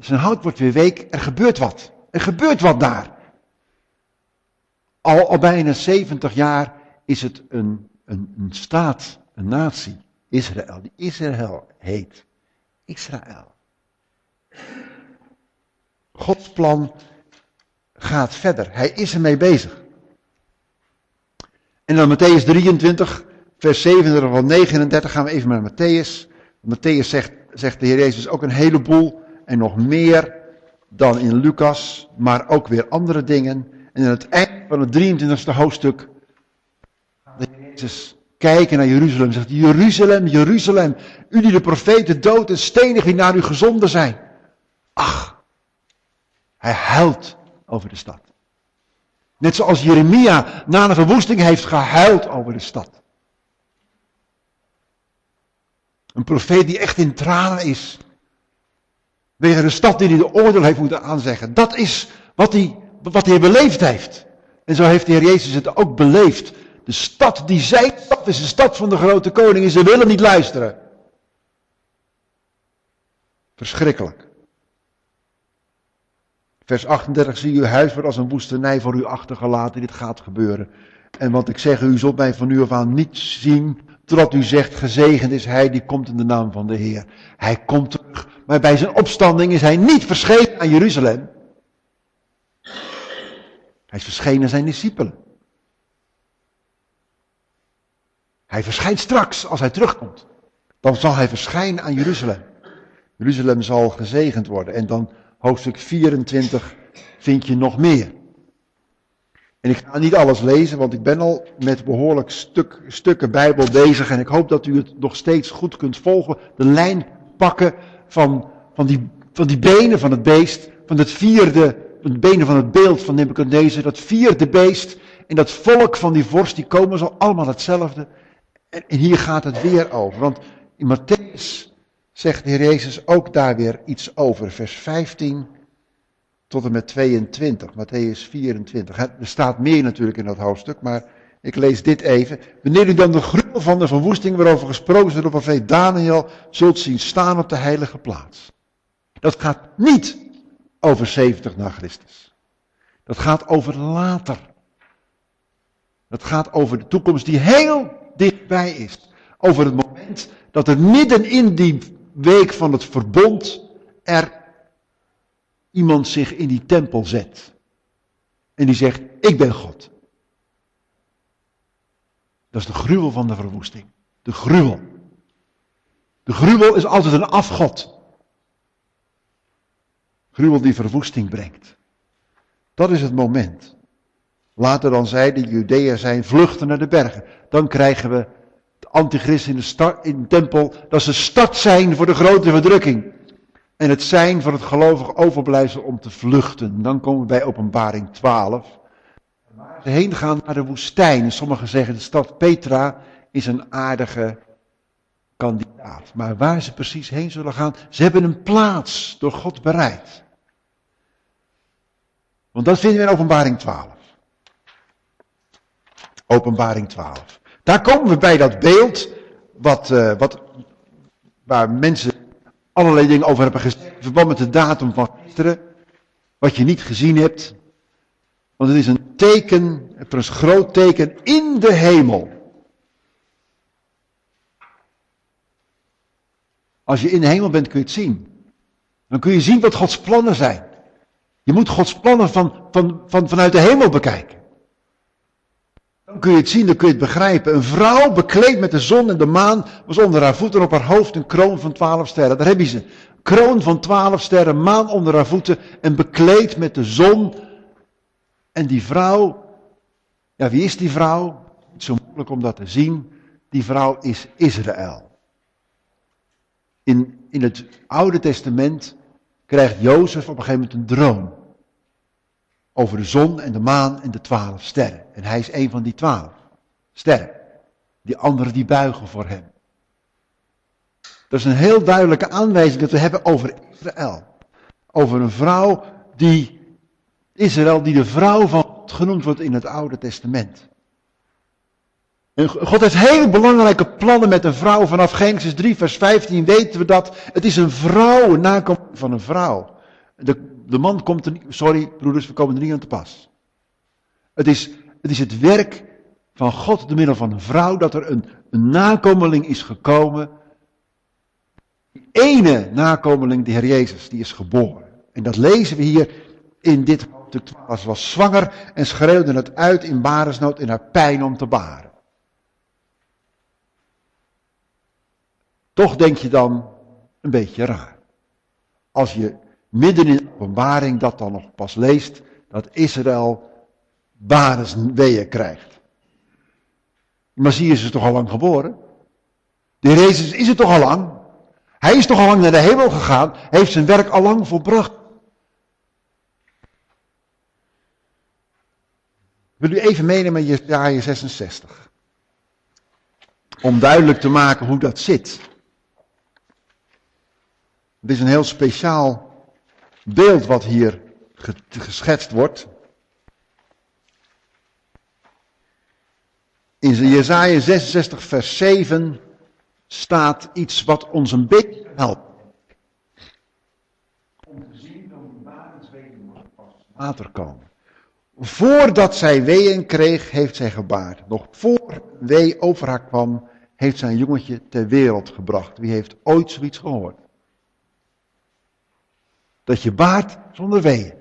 S2: Zijn hout wordt weer week, er gebeurt wat. Er gebeurt wat daar. Al, al bijna 70 jaar is het een, een, een staat, een natie, Israël, die Israël heet. Israël. Gods plan gaat verder. Hij is ermee bezig. En dan Matthäus 23, vers 37 van 39 gaan we even naar Matthäus. Matthäus zegt, zegt de Heer Jezus ook een heleboel en nog meer dan in Lucas, maar ook weer andere dingen. En aan het eind van het 23e hoofdstuk gaat de Heer Jezus kijken naar Jeruzalem. Zegt Jeruzalem, Jeruzalem, u die de profeten dood en stenig die naar u gezonden zijn. Ach, hij huilt over de stad. Net zoals Jeremia na de verwoesting heeft gehuild over de stad. Een profeet die echt in tranen is. Wegen de stad die hij de oordeel heeft moeten aanzeggen. Dat is wat hij, wat hij beleefd heeft. En zo heeft de Heer Jezus het ook beleefd. De stad die zijn stad is de stad van de grote koning en ze willen niet luisteren. Verschrikkelijk. Vers 38, zie uw huis wordt als een woestenij voor u achtergelaten. Dit gaat gebeuren. En wat ik zeg, u zult mij van nu af aan niet zien, totdat u zegt, gezegend is hij die komt in de naam van de Heer. Hij komt terug, maar bij zijn opstanding is hij niet verschenen aan Jeruzalem. Hij is verschenen aan zijn discipelen. Hij verschijnt straks als hij terugkomt. Dan zal hij verschijnen aan Jeruzalem. Jeruzalem zal gezegend worden. En dan hoofdstuk 24 vind je nog meer. En ik ga niet alles lezen, want ik ben al met behoorlijk stuk, stukken Bijbel bezig. En ik hoop dat u het nog steeds goed kunt volgen. De lijn pakken van, van, die, van die benen van het beest. Van het vierde, van de benen van het beeld van Nebuchadnezzar. Dat vierde beest. En dat volk van die vorst, die komen zo allemaal hetzelfde. En, en hier gaat het weer over. Want in Matthäus zegt de Heer Jezus ook daar weer iets over. Vers 15 tot en met 22, Matthäus 24. Er staat meer natuurlijk in dat hoofdstuk, maar ik lees dit even. Wanneer u dan de gruwel van de verwoesting waarover gesproken is door Daniel zult zien staan op de heilige plaats. Dat gaat niet over 70 na Christus. Dat gaat over later. Dat gaat over de toekomst die heel dichtbij is. Over het moment dat er midden in die week van het verbond er iemand zich in die tempel zet. En die zegt, ik ben God. Dat is de gruwel van de verwoesting. De gruwel. De gruwel is altijd een afgod. Gruwel die verwoesting brengt. Dat is het moment. Later dan zij, de Judeërs zijn, vluchten naar de bergen. Dan krijgen we antichrist in de, in tempel, dat ze start zijn voor de grote verdrukking. En het zijn van het gelovig overblijfsel om te vluchten. Dan komen we bij openbaring 12. Ze heen gaan naar de woestijn. sommigen zeggen de stad Petra is een aardige kandidaat. Maar waar ze precies heen zullen gaan, ze hebben een plaats door God bereid. Want dat vinden we in openbaring 12. Openbaring 12. Daar komen we bij dat beeld, wat, uh, wat, waar mensen allerlei dingen over hebben gezegd, in verband met de datum van gisteren, wat je niet gezien hebt. Want het is een teken, een groot teken in de hemel. Als je in de hemel bent kun je het zien. Dan kun je zien wat Gods plannen zijn. Je moet Gods plannen van, van, van, vanuit de hemel bekijken. Dan kun je het zien, dan kun je het begrijpen. Een vrouw bekleed met de zon en de maan was onder haar voeten op haar hoofd een kroon van twaalf sterren. Daar heb je ze. Kroon van twaalf sterren, maan onder haar voeten en bekleed met de zon En die vrouw, ja wie is die vrouw? Niet zo moeilijk om dat te zien. Die vrouw is Israël. In, in het Oude Testament krijgt Jozef op een gegeven moment een droom. Over de zon en de maan en de twaalf sterren. En hij is een van die twaalf sterren. Die anderen die buigen voor hem. Dat is een heel duidelijke aanwijzing dat we hebben over Israël. Over een vrouw die, Israël, die de vrouw van God genoemd wordt in het Oude Testament. En God heeft hele belangrijke plannen met een vrouw. Vanaf Genesis 3, vers 15 weten we dat. Het is een vrouw, een nakomeling van een vrouw. De, de man komt er niet, sorry broeders, we komen er niet aan te pas. Het is, het is het werk van God door middel van een vrouw dat er een, een nakomeling is gekomen. Die ene nakomeling, de Heer Jezus, die is geboren. En dat lezen we hier in dit hoofdstuk. Ze was zwanger en schreeuwde het uit in baresnood in haar pijn om te baren. Toch denk je dan een beetje raar. Als je midden in de openbaring dat dan nog pas leest, dat Israël barensweeën krijgt. Maar zie je, is toch al lang geboren? De Jezus is het toch al lang? Hij is toch al lang naar de hemel gegaan, heeft zijn werk al lang volbracht. Wil u even meenemen in Jesaja 66? Om duidelijk te maken hoe dat zit. Het is een heel speciaal beeld wat hier geschetst wordt. In Jesaja 66 vers 7 staat iets wat ons een beetje helpt. Om te zien dat pas water komen. Voordat zij weeën kreeg, heeft zij gebaard. Nog voor wee over haar kwam, heeft zij een jongetje ter wereld gebracht. Wie heeft ooit zoiets gehoord? Dat je baart zonder weeën.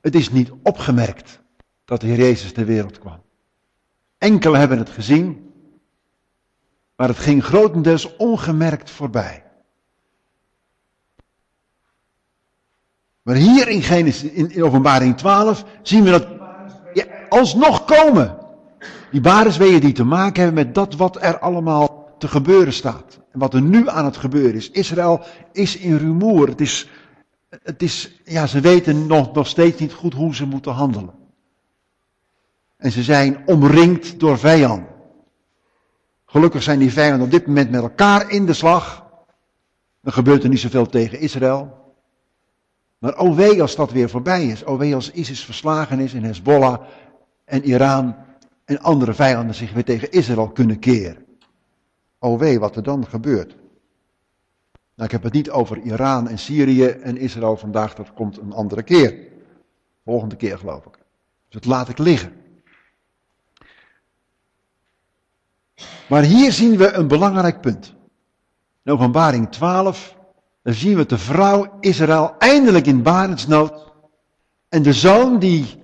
S2: Het is niet opgemerkt dat de Heer Jezus ter wereld kwam. Enkelen hebben het gezien, maar het ging grotendeels ongemerkt voorbij. Maar hier in, Genesis, in, in openbaring 12 zien we dat ja, alsnog komen. Die baresweeën die te maken hebben met dat wat er allemaal te gebeuren staat. En wat er nu aan het gebeuren is. Israël is in rumoer. Het is, het is ja, ze weten nog, nog steeds niet goed hoe ze moeten handelen. En ze zijn omringd door vijanden. Gelukkig zijn die vijanden op dit moment met elkaar in de slag. Dan gebeurt er niet zoveel tegen Israël. Maar o als dat weer voorbij is. O wee als ISIS verslagen is en Hezbollah en Iran en andere vijanden zich weer tegen Israël kunnen keren. O wee wat er dan gebeurt. Nou, ik heb het niet over Iran en Syrië en Israël vandaag, dat komt een andere keer. Volgende keer geloof ik. Dus dat laat ik liggen. Maar hier zien we een belangrijk punt. In openbaring 12, dan zien we de vrouw Israël eindelijk in barensnood. En de zoon die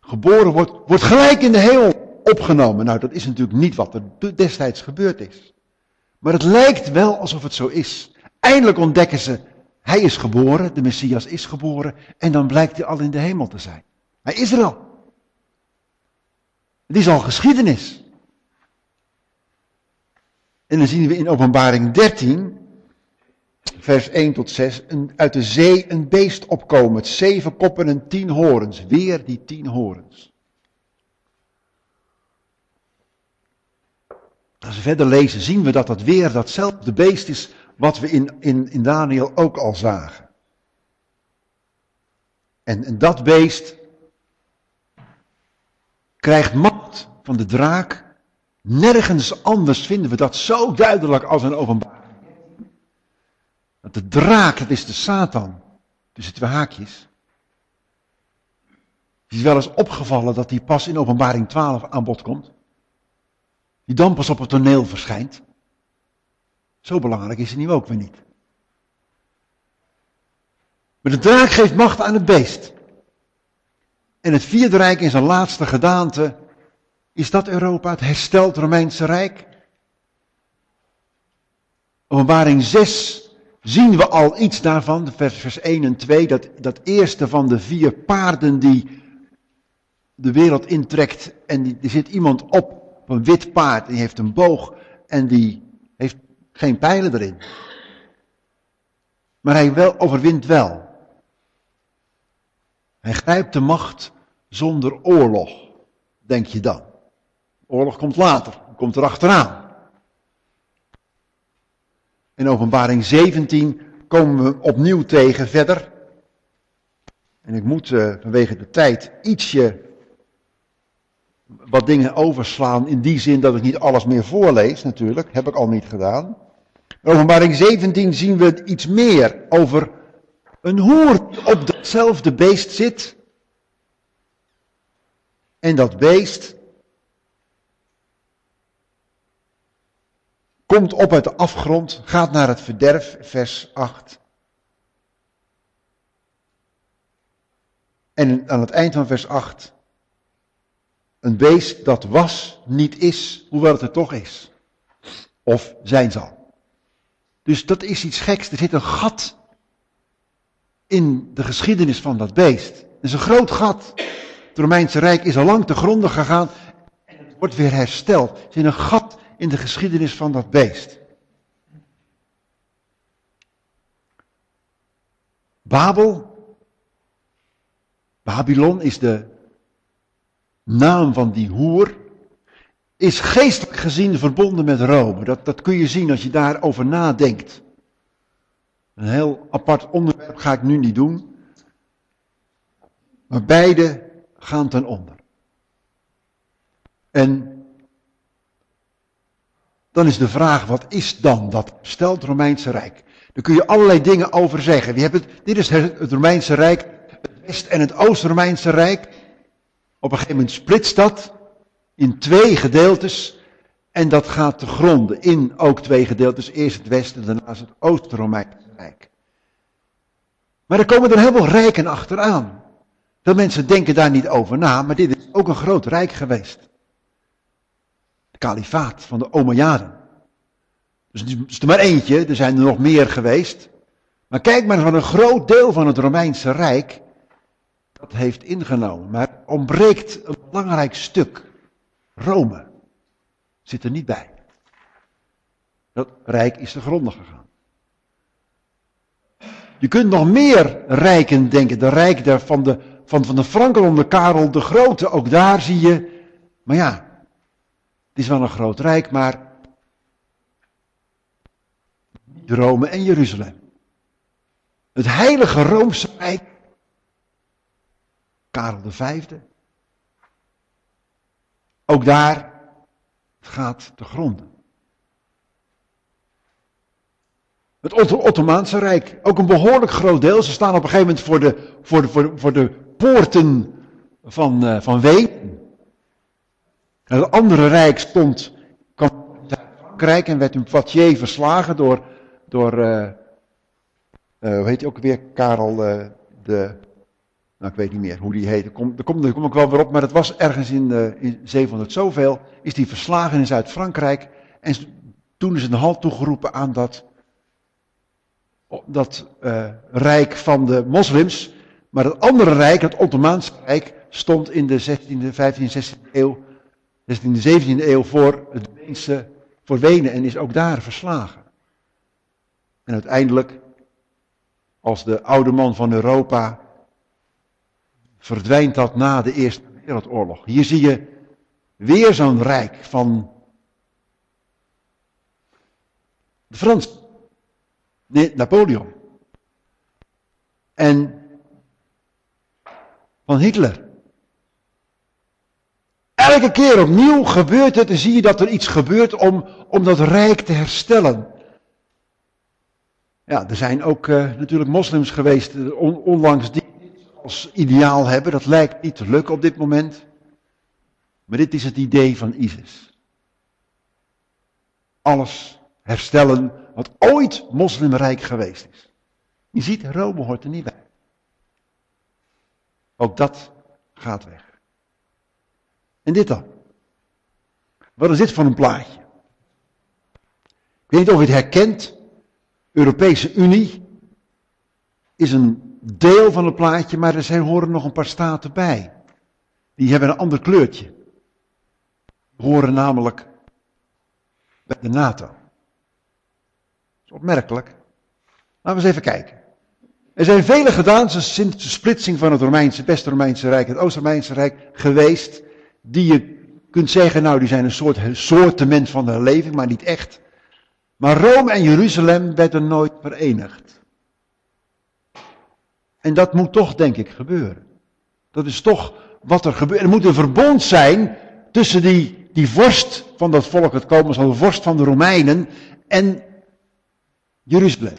S2: geboren wordt, wordt gelijk in de hemel opgenomen. Nou, dat is natuurlijk niet wat er destijds gebeurd is. Maar het lijkt wel alsof het zo is. Eindelijk ontdekken ze, hij is geboren, de Messias is geboren, en dan blijkt hij al in de hemel te zijn. Hij is er al. Het is al geschiedenis. En dan zien we in openbaring 13, vers 1 tot 6, een, uit de zee een beest opkomen. Met zeven koppen en tien horens. Weer die tien horens. Als we verder lezen, zien we dat dat weer datzelfde beest is wat we in, in, in Daniel ook al zagen. En, en dat beest krijgt macht van de draak Nergens anders vinden we dat zo duidelijk als een openbaring. Dat de draak, dat is de Satan, tussen twee haakjes. Het is wel eens opgevallen dat hij pas in openbaring 12 aan bod komt. Die dan pas op het toneel verschijnt. Zo belangrijk is hij nu ook weer niet. Maar de draak geeft macht aan het beest. En het vierde rijk in zijn laatste gedaante is dat Europa het hersteld Romeinse Rijk? Openbaring 6 zien we al iets daarvan, vers, vers 1 en 2, dat, dat eerste van de vier paarden die de wereld intrekt en die, er zit iemand op, op een wit paard, die heeft een boog en die heeft geen pijlen erin. Maar hij wel, overwint wel. Hij grijpt de macht zonder oorlog, denk je dan. Oorlog komt later, komt erachteraan. In openbaring 17 komen we opnieuw tegen verder. En ik moet uh, vanwege de tijd ietsje wat dingen overslaan. In die zin dat ik niet alles meer voorlees natuurlijk. Heb ik al niet gedaan. In openbaring 17 zien we iets meer over een hoer op datzelfde beest zit. En dat beest komt op uit de afgrond, gaat naar het verderf, vers 8. En aan het eind van vers 8, een beest dat was, niet is, hoewel het er toch is. Of zijn zal. Dus dat is iets geks. Er zit een gat in de geschiedenis van dat beest. Het is een groot gat. Het Romeinse Rijk is al lang te gronden gegaan en het wordt weer hersteld. Er zit een gat in de geschiedenis van dat beest. Babel, Babylon is de naam van die hoer, is geestelijk gezien verbonden met Rome. Dat, dat kun je zien als je daarover nadenkt. Een heel apart onderwerp ga ik nu niet doen. Maar beide gaan ten onder. En dan is de vraag, wat is dan dat stelt Romeinse Rijk? Daar kun je allerlei dingen over zeggen. We hebben dit is het Romeinse Rijk, het West- en het Oost-Romeinse Rijk. Op een gegeven moment splitst dat in twee gedeeltes. En dat gaat te gronden in ook twee gedeeltes. Eerst het Westen, daarna het Oost-Romeinse Rijk. Maar er komen er heel veel rijken achteraan. Veel mensen denken daar niet over na, maar dit is ook een groot rijk geweest kalifaat van de Omeyaden. Dus het is er maar eentje, er zijn er nog meer geweest. Maar kijk maar van een groot deel van het Romeinse Rijk, dat heeft ingenomen. Maar ontbreekt een belangrijk stuk. Rome zit er niet bij. Dat rijk is te gronden gegaan. Je kunt nog meer rijken denken. De rijk van de, van, van de Franken onder Karel de Grote. Ook daar zie je. Maar ja, het is wel een groot rijk, maar Rome en Jeruzalem. Het heilige Roomse Rijk. Karel V. Ook daar gaat te gronden. Het Ottomaanse Rijk, ook een behoorlijk groot deel. Ze staan op een gegeven moment voor de, voor de, voor de, voor de poorten van, uh, van Ween. Het andere rijk stond, kwam Frankrijk en werd in Poitiers verslagen door, door uh, uh, hoe heet hij ook weer, Karel de, nou ik weet niet meer hoe die heette, kom, daar, kom, daar kom ik wel weer op, maar het was ergens in, in 700 zoveel, is die verslagen in Zuid-Frankrijk. En toen is een halt toegeroepen aan dat, dat rijk van de moslims, maar het andere rijk, het Ottomaanse rijk, stond in de 16e, 15e, 16e eeuw is in de 17e eeuw voor het Weense, voor Wenen en is ook daar verslagen. En uiteindelijk, als de oude man van Europa, verdwijnt dat na de Eerste Wereldoorlog. Hier zie je weer zo'n rijk van de Frans, Napoleon. En van Hitler. Elke keer opnieuw gebeurt het en zie je dat er iets gebeurt om, om dat rijk te herstellen. Ja, er zijn ook uh, natuurlijk moslims geweest on, onlangs die als ideaal hebben. Dat lijkt niet te lukken op dit moment. Maar dit is het idee van ISIS. Alles herstellen wat ooit moslimrijk geweest is. Je ziet, Rome hoort er niet bij. Ook dat gaat weg. En dit dan? Wat is dit voor een plaatje? Ik weet niet of u het herkent. Europese Unie is een deel van het plaatje, maar er zijn, horen nog een paar staten bij. Die hebben een ander kleurtje. Horen namelijk bij de NATO. Dat is opmerkelijk. Laten we eens even kijken. Er zijn vele gedaan sinds de splitsing van het Romeinse, West-Romeinse Rijk, het Oost-Romeinse Rijk geweest, die je kunt zeggen, nou die zijn een soort soortement van de herleving, maar niet echt. Maar Rome en Jeruzalem werden nooit verenigd. En dat moet toch, denk ik, gebeuren. Dat is toch wat er gebeurt. Er moet een verbond zijn tussen die, die vorst van dat volk, het komen zal de vorst van de Romeinen, en Jeruzalem.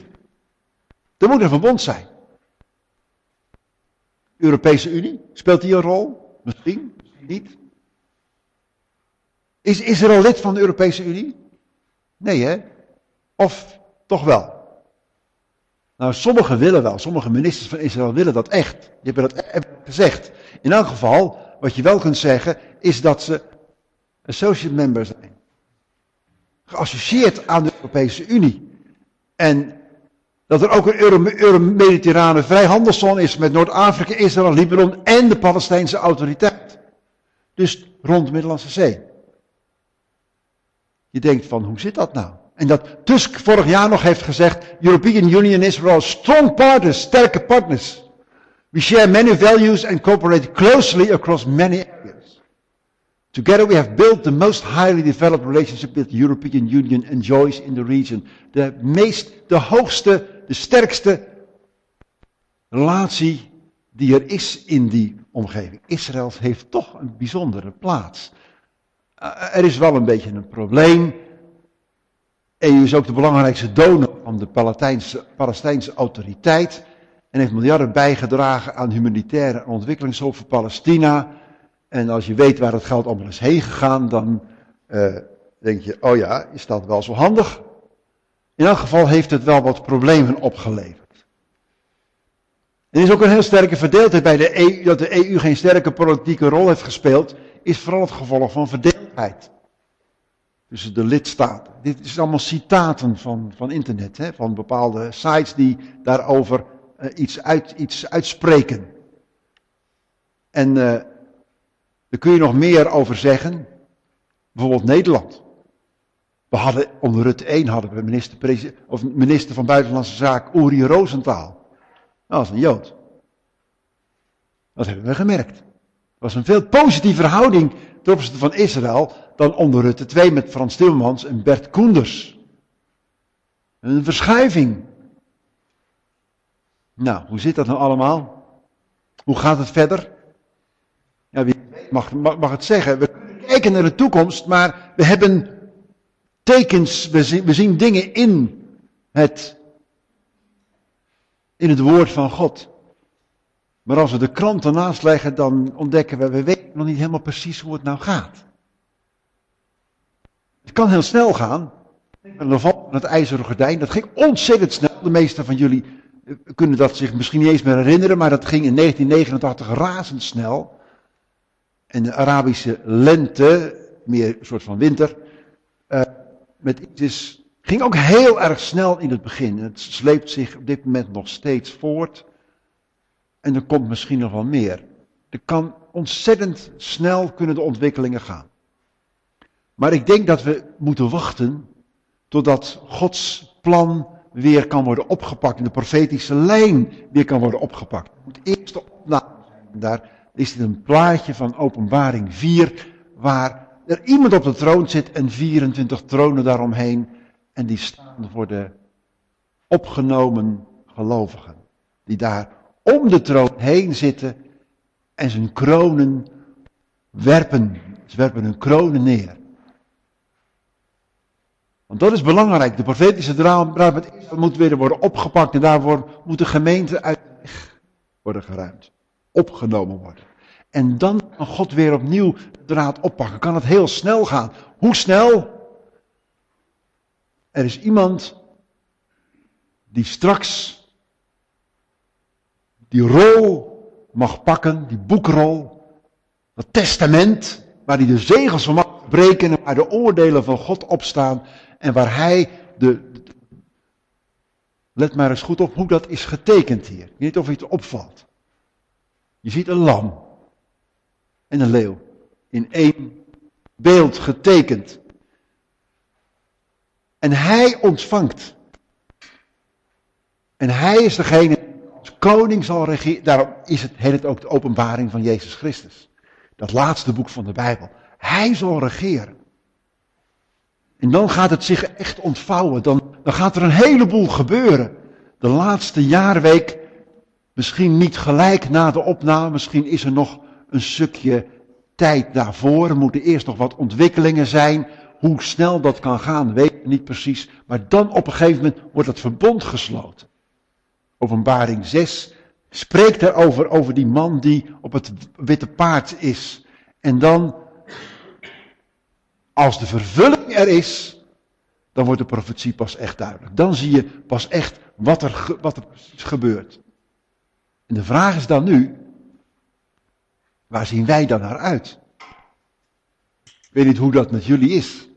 S2: Er moet een verbond zijn. Europese Unie, speelt die een rol? Misschien niet. Is Israël lid van de Europese Unie? Nee hè? Of toch wel? Nou, sommigen willen wel, sommige ministers van Israël willen dat echt. Die hebben dat gezegd. In elk geval, wat je wel kunt zeggen, is dat ze associate member zijn. Geassocieerd aan de Europese Unie. En dat er ook een Euro-Mediterrane vrijhandelszone is met Noord-Afrika, Israël, Libanon en de Palestijnse autoriteit. Dus rond de Middellandse Zee. Je denkt van, hoe zit dat nou? En dat Tusk vorig jaar nog heeft gezegd, European Union and Israel, strong partners, sterke partners. We share many values and cooperate closely across many areas. Together we have built the most highly developed relationship that the European Union enjoys in the region. De meest, de hoogste, de sterkste relatie die er is in die omgeving. Israël heeft toch een bijzondere plaats. Uh, er is wel een beetje een probleem. EU is ook de belangrijkste donor van de Palestijnse, Palestijnse autoriteit. En heeft miljarden bijgedragen aan humanitaire ontwikkelingshulp voor Palestina. En als je weet waar het geld allemaal is heen gegaan, dan uh, denk je, oh ja, is dat wel zo handig? In elk geval heeft het wel wat problemen opgeleverd. Er is ook een heel sterke verdeeldheid bij de EU, dat de EU geen sterke politieke rol heeft gespeeld, is vooral het gevolg van verdeeldheid tussen de lidstaten. Dit is allemaal citaten van, van internet, hè, van bepaalde sites die daarover uh, iets, uit, iets uitspreken. En uh, daar kun je nog meer over zeggen. Bijvoorbeeld Nederland. We hadden onder Rutte 1 hadden we minister, of minister van Buitenlandse Zaken Uri Rosenthal. Dat was een Jood. Dat hebben we gemerkt. Het was een veel positieve verhouding ten opzichte van Israël dan onder Rutte 2 met Frans Timmermans en Bert Koenders. Een verschuiving. Nou, hoe zit dat nou allemaal? Hoe gaat het verder? Ja, wie mag, mag, het zeggen? We kijken naar de toekomst, maar we hebben tekens, we zien, we zien dingen in het, in het woord van God. Maar als we de krant ernaast leggen, dan ontdekken we, we weten nog niet helemaal precies hoe het nou gaat. Het kan heel snel gaan. En valt het ijzeren gordijn. Dat ging ontzettend snel. De meeste van jullie eh, kunnen dat zich misschien niet eens meer herinneren, maar dat ging in 1989 razendsnel. En de Arabische lente, meer een soort van winter, uh, met ISIS, ging ook heel erg snel in het begin. Het sleept zich op dit moment nog steeds voort. En er komt misschien nog wel meer. Er kan ontzettend snel kunnen de ontwikkelingen gaan. Maar ik denk dat we moeten wachten totdat Gods plan weer kan worden opgepakt en de profetische lijn weer kan worden opgepakt. Het moet eerst opname. Daar is dit een plaatje van openbaring 4, waar er iemand op de troon zit en 24 tronen daaromheen. En die staan voor de opgenomen gelovigen. Die daar om de troon heen zitten en zijn kronen werpen. Ze werpen hun kronen neer. Want dat is belangrijk. De profetische draad met Israël moet weer worden opgepakt en daarvoor moet de gemeente uit de weg worden geruimd. Opgenomen worden. En dan kan God weer opnieuw de draad oppakken. Kan het heel snel gaan. Hoe snel? Er is iemand die straks die rol mag pakken, die boekrol, dat testament, waar hij de zegels van mag breken en waar de oordelen van God opstaan en waar hij de, Let maar eens goed op hoe dat is getekend hier. Ik weet niet of het opvalt. Je ziet een lam en een leeuw in één beeld getekend. En hij ontvangt. En hij is degene die als koning zal regeren. Daarom is het, heet het ook de openbaring van Jezus Christus. Dat laatste boek van de Bijbel. Hij zal regeren. En dan gaat het zich echt ontvouwen. Dan, gaat er een heleboel gebeuren. De laatste jaarweek, misschien niet gelijk na de opname, misschien is er nog een stukje tijd daarvoor. Er moeten eerst nog wat ontwikkelingen zijn. Hoe snel dat kan gaan, weet ik niet precies. Maar dan op een gegeven moment wordt het verbond gesloten. Openbaring 6 spreekt erover, over die man die op het witte paard is. En dan, als de vervulling er is, dan wordt de profetie pas echt duidelijk. Dan zie je pas echt wat er, wat er gebeurt. En de vraag is dan nu, waar zien wij dan naar uit? Ik weet niet hoe dat met jullie is.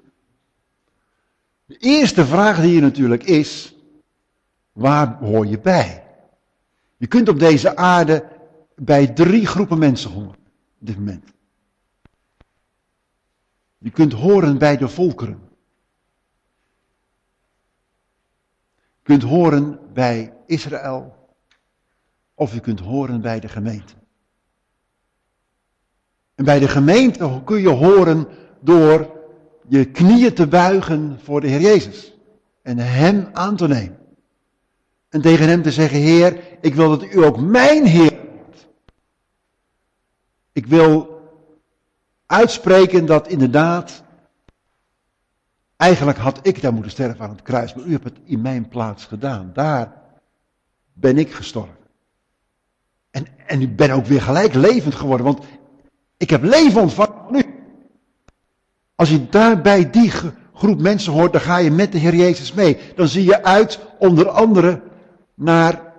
S2: De eerste vraag die hier natuurlijk is, waar hoor je bij? Je kunt op deze aarde bij drie groepen mensen horen op dit moment. Je kunt horen bij de volkeren. Je kunt horen bij Israël. Of je kunt horen bij de gemeente. En bij de gemeente kun je horen door je knieën te buigen voor de Heer Jezus. En Hem aan te nemen. En tegen Hem te zeggen, Heer, ik wil dat U ook mijn Heer wordt. Ik wil uitspreken dat inderdaad, eigenlijk had ik daar moeten sterven aan het kruis, maar U hebt het in mijn plaats gedaan. Daar ben ik gestorven. En, en ik ben ook weer gelijk levend geworden, want ik heb leven ontvangen van U. Als je daarbij die groep mensen hoort, dan ga je met de Heer Jezus mee. Dan zie je uit, onder andere, naar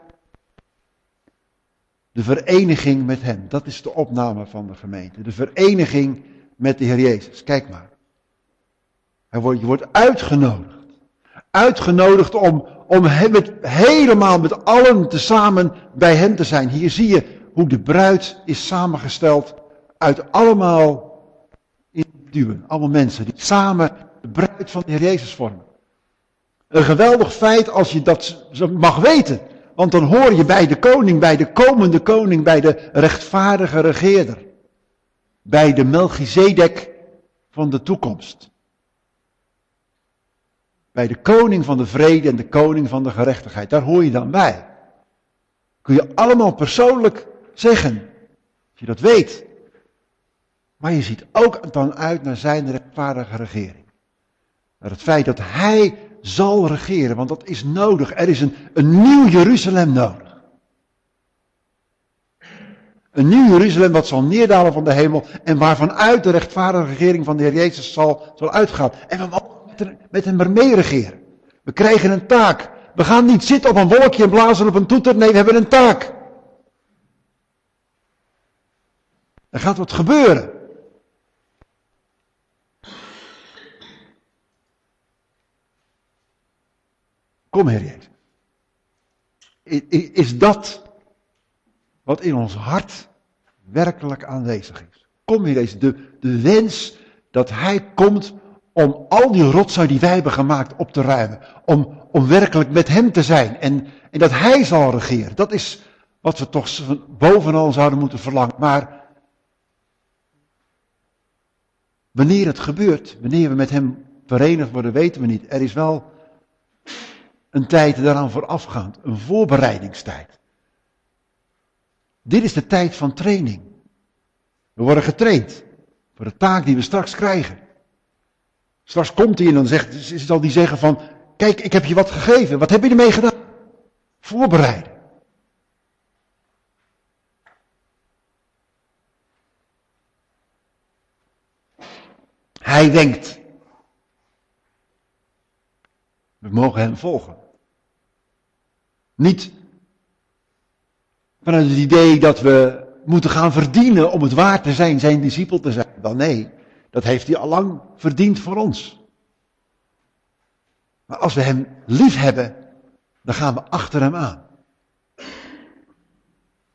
S2: de vereniging met Hem. Dat is de opname van de gemeente. De vereniging met de Heer Jezus. Kijk maar. Je wordt uitgenodigd. Uitgenodigd om, om hem met, helemaal met allen tezamen bij Hem te zijn. Hier zie je hoe de bruid is samengesteld uit allemaal individuen, allemaal mensen die samen de bruid van de Heer Jezus vormen. Een geweldig feit als je dat mag weten. Want dan hoor je bij de koning, bij de komende koning, bij de rechtvaardige regeerder. Bij de Melchizedek van de toekomst. Bij de koning van de vrede en de koning van de gerechtigheid. Daar hoor je dan bij. Kun je allemaal persoonlijk zeggen. Als je dat weet. Maar je ziet ook dan uit naar zijn rechtvaardige regering. Naar het feit dat hij zal regeren, want dat is nodig. Er is een, een nieuw Jeruzalem nodig. Een nieuw Jeruzalem wat zal neerdalen van de hemel en waarvan uit de rechtvaardige regering van de Heer Jezus zal, zal uitgaan. En we mogen met hem mee regeren. We krijgen een taak. We gaan niet zitten op een wolkje en blazen op een toeter. Nee, we hebben een taak. Er gaat wat gebeuren. Kom, Heer Jezus. Is dat wat in ons hart werkelijk aanwezig is? Kom, Heer Jezus. De, de wens dat Hij komt om al die rotzooi die wij hebben gemaakt op te ruimen. Om, om werkelijk met Hem te zijn. En, en dat Hij zal regeren. Dat is wat we toch bovenal zouden moeten verlangen. Maar wanneer het gebeurt, wanneer we met Hem verenigd worden, weten we niet. Er is wel een tijd daaraan voorafgaand, een voorbereidingstijd. Dit is de tijd van training. We worden getraind voor de taak die we straks krijgen. Straks komt hij en dan zegt, zal die zeggen van, kijk, ik heb je wat gegeven, wat heb je ermee gedaan? Voorbereiden. Hij denkt. We mogen hem volgen. Niet vanuit het idee dat we moeten gaan verdienen om het waard te zijn, zijn discipel te zijn. Wel nee, dat heeft hij al lang verdiend voor ons. Maar als we hem lief hebben, dan gaan we achter hem aan.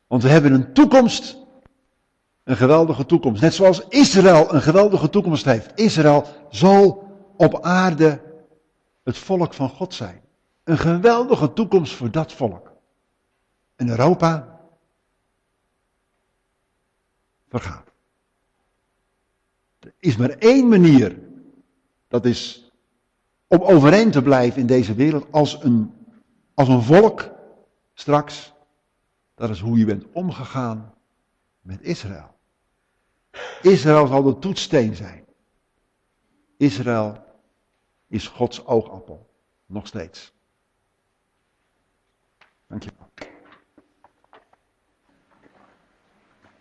S2: Want we hebben een toekomst, een geweldige toekomst. Net zoals Israël een geweldige toekomst heeft. Israël zal op aarde het volk van God zijn. Een geweldige toekomst voor dat volk. En Europa vergaat. Er is maar één manier. Dat is om overeind te blijven in deze wereld als een, als een volk straks. Dat is hoe je bent omgegaan met Israël. Israël zal de toetsteen zijn. Israël is Gods oogappel. Nog steeds. Dankjewel.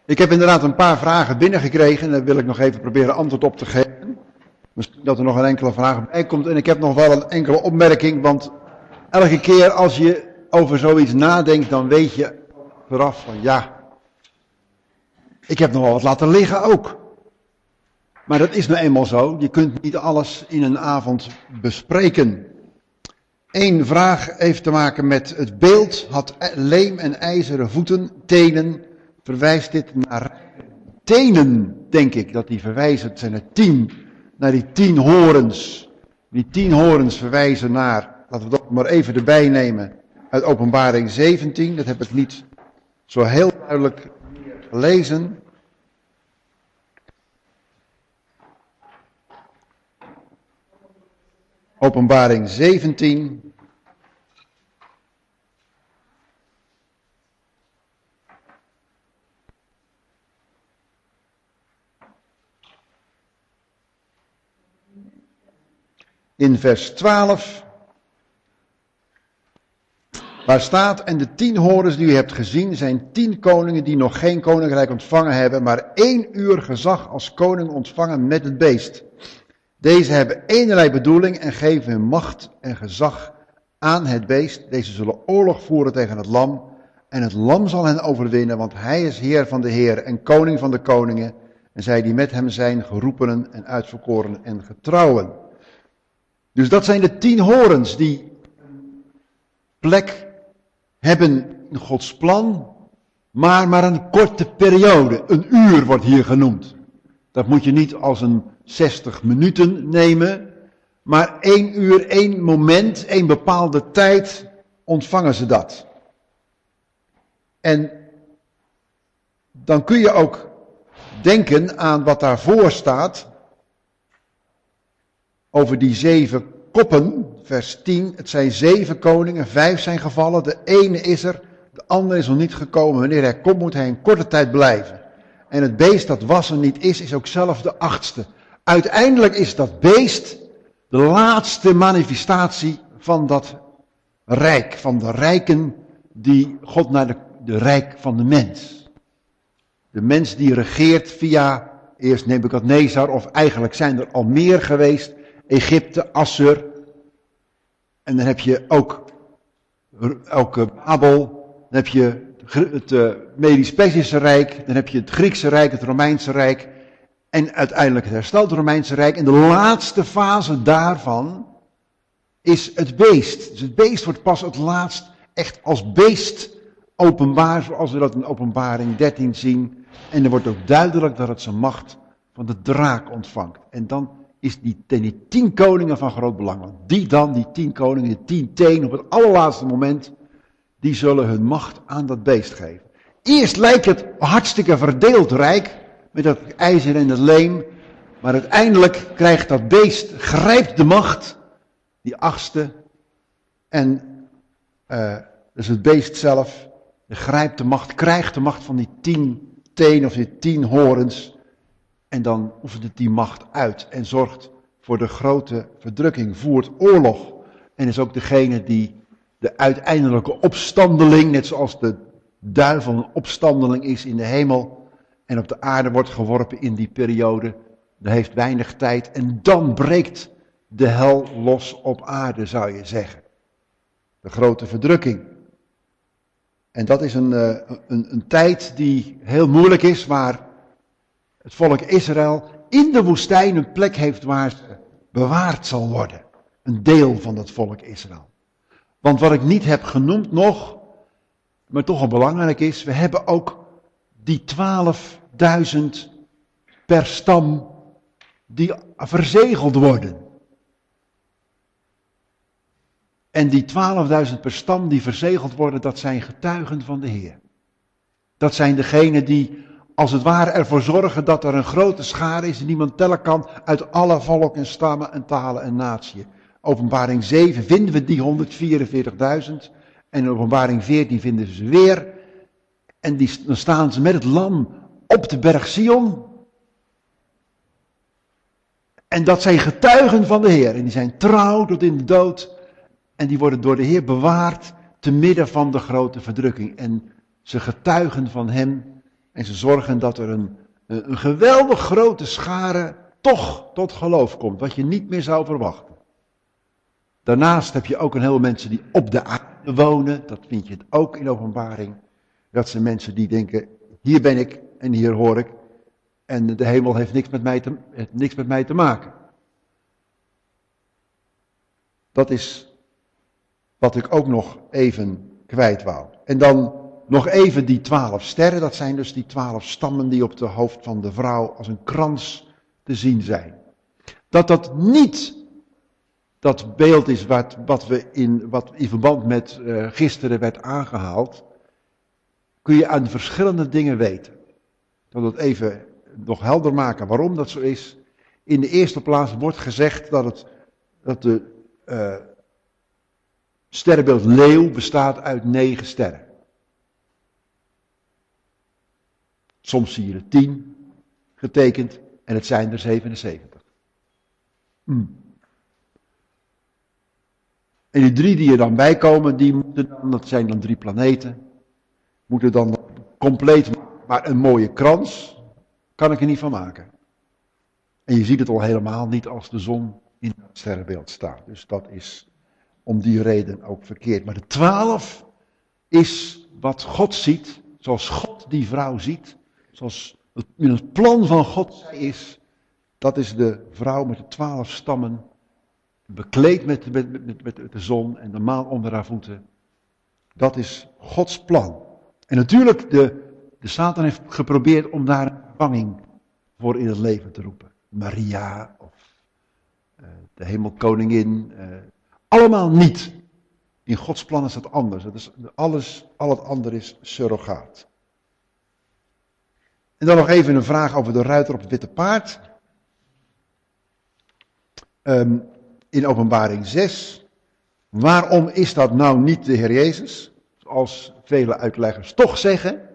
S2: Ik heb inderdaad een paar vragen binnengekregen en daar wil ik nog even proberen antwoord op te geven. Misschien dat er nog een enkele vraag bij komt. En ik heb nog wel een enkele opmerking, want elke keer als je over zoiets nadenkt, dan weet je vooraf van ja, ik heb nog wel wat laten liggen ook. Maar dat is nou eenmaal zo. Je kunt niet alles in een avond bespreken. Eén vraag heeft te maken met het beeld. Had leem en ijzeren voeten, tenen. Verwijst dit naar tenen, denk ik, dat die verwijzen. Het zijn er tien. Naar die tien horens. Die tien horens verwijzen naar, laten we dat maar even erbij nemen, uit openbaring 17. Dat heb ik niet zo heel duidelijk gelezen. Openbaring 17. In vers 12. Waar staat, en de tien horens die u hebt gezien zijn tien koningen die nog geen koninkrijk ontvangen hebben, maar één uur gezag als koning ontvangen met het beest. Deze hebben eenerlei bedoeling en geven hun macht en gezag aan het beest. Deze zullen oorlog voeren tegen het lam. En het lam zal hen overwinnen, want hij is heer van de heren en koning van de koningen. En zij die met hem zijn, geroepenen en uitverkoren en getrouwen. Dus dat zijn de tien horens die plek hebben in Gods plan, maar maar een korte periode. Een uur wordt hier genoemd. Dat moet je niet als een 60 minuten nemen, maar één uur, één moment, één bepaalde tijd ontvangen ze dat. En dan kun je ook denken aan wat daarvoor staat over die zeven koppen, vers 10. Het zijn zeven koningen, vijf zijn gevallen, de ene is er, de andere is nog niet gekomen. Wanneer hij komt moet hij een korte tijd blijven. En het beest dat was er niet is, is ook zelf de achtste. Uiteindelijk is dat beest de laatste manifestatie van dat rijk, van de rijken die God naar de, rijk van de mens. De mens die regeert via eerst Nebukadnezar, of eigenlijk zijn er al meer geweest, Egypte, Assur. En dan heb je ook, ook Babel, dan heb je het uh, Medisch-Persische Rijk, dan heb je het Griekse Rijk, het Romeinse Rijk en uiteindelijk het herstelde Romeinse Rijk. En de laatste fase daarvan is het beest. Dus het beest wordt pas het laatst echt als beest openbaar, zoals we dat in openbaring 13 zien. En er wordt ook duidelijk dat het zijn macht van de draak ontvangt. En dan is die, die tien koningen van groot belang. Want die dan, die tien koningen, die tien teen op het allerlaatste moment, die zullen hun macht aan dat beest geven. Eerst lijkt het hartstikke verdeeld rijk, met dat ijzer en het leem, maar uiteindelijk krijgt dat beest, grijpt de macht, die achtste, en uh, dus het beest zelf, grijpt de macht, krijgt de macht van die tien tenen of die tien horens, en dan oefent het die macht uit en zorgt voor de grote verdrukking, voert oorlog, en is ook degene die de uiteindelijke opstandeling, net zoals de duivel een opstandeling is in de hemel en op de aarde wordt geworpen in die periode. Er heeft weinig tijd en dan breekt de hel los op aarde, zou je zeggen. De grote verdrukking. En dat is een, eh, een, een tijd die heel moeilijk is, waar het volk Israël in de woestijn een plek heeft waar ze bewaard zal worden. Een deel van het volk Israël. Want wat ik niet heb genoemd nog, maar toch wel belangrijk is, we hebben ook die 12.000 per stam die verzegeld worden. En die 12.000 per stam die verzegeld worden, dat zijn getuigen van de Heer. Dat zijn degenen die als het ware ervoor zorgen dat er een grote schare is die niemand tellen kan uit alle volken en stammen en talen en natieën. Openbaring 7 vinden we die 144.000 en in openbaring 14 vinden ze weer. En die, dan staan ze met het lam op de berg Sion. En dat zijn getuigen van de Heer en die zijn trouw tot in de dood. En die worden door de Heer bewaard te midden van de grote verdrukking. En ze getuigen van Hem en ze zorgen dat er een, een geweldig grote schare toch tot geloof komt, wat je niet meer zou verwachten. Daarnaast heb je ook een heleboel mensen die op de aarde wonen, dat vind je het ook in openbaring. Dat zijn mensen die denken, hier ben ik en hier hoor ik. En de hemel heeft niks met mij te, niks met mij te maken. Dat is wat ik ook nog even kwijt wou. En dan nog even die twaalf sterren, dat zijn dus die twaalf stammen die op de hoofd van de vrouw als een krans te zien zijn. Dat dat niet dat beeld is wat, wat, we in, wat in verband met uh, gisteren werd aangehaald, kun je aan verschillende dingen weten. Ik wil dat even nog helder maken waarom dat zo is. In de eerste plaats wordt gezegd dat, het, dat de uh, sterrenbeeld leeuw bestaat uit negen sterren. Soms zie je er tien getekend en het zijn er 77. Hmm. En die drie die er dan bij komen, die moeten dan, dat zijn dan drie planeten, moeten dan compleet, maar een mooie krans kan ik er niet van maken. En je ziet het al helemaal niet als de zon in het sterrenbeeld staat. Dus dat is om die reden ook verkeerd. Maar de twaalf is wat God ziet, zoals God die vrouw ziet zoals het in het plan van God is, dat is de vrouw met de twaalf stammen, bekleed met, met, met, met de zon en de maan onder haar voeten. Dat is Gods plan. En natuurlijk, de, de Satan heeft geprobeerd om daar een vervanging voor in het leven te roepen. Maria of uh, de hemelkoningin. Uh, allemaal niet. In Gods plan is dat anders. Dat is alles, al het andere is surrogaat. En dan nog even een vraag over de ruiter op het witte paard. Um, in openbaring 6. Waarom is dat nou niet de Heer Jezus? Zoals vele uitleggers toch zeggen.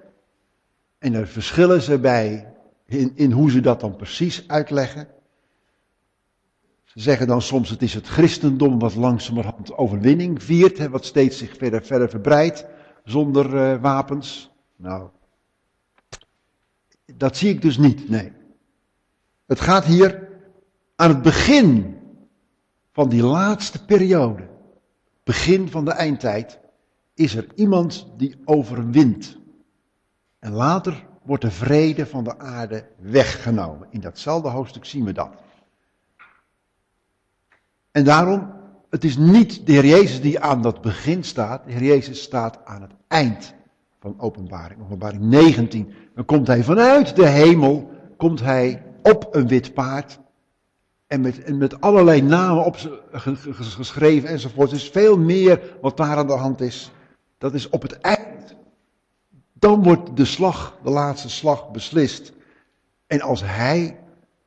S2: En daar verschillen ze bij in, in hoe ze dat dan precies uitleggen. Ze zeggen dan soms het is het christendom wat langzamerhand overwinning viert, hè, wat steeds zich verder, verder verbreidt zonder uh, wapens. Nou, dat zie ik dus niet, nee. Het gaat hier aan het begin van die laatste periode, begin van de eindtijd, is er iemand die overwint. En later wordt de vrede van de aarde weggenomen. In datzelfde hoofdstuk zien we dat. En daarom, het is niet de Heer Jezus die aan dat begin staat. De Heer Jezus staat aan het eind van openbaring. Openbaring 19. Dan komt hij vanuit de hemel, komt hij op een wit paard. En met, en met allerlei namen op geschreven enzovoort. Is veel meer wat daar aan de hand is. Dat is op het eind. Dan wordt de slag, de laatste slag, beslist. En als hij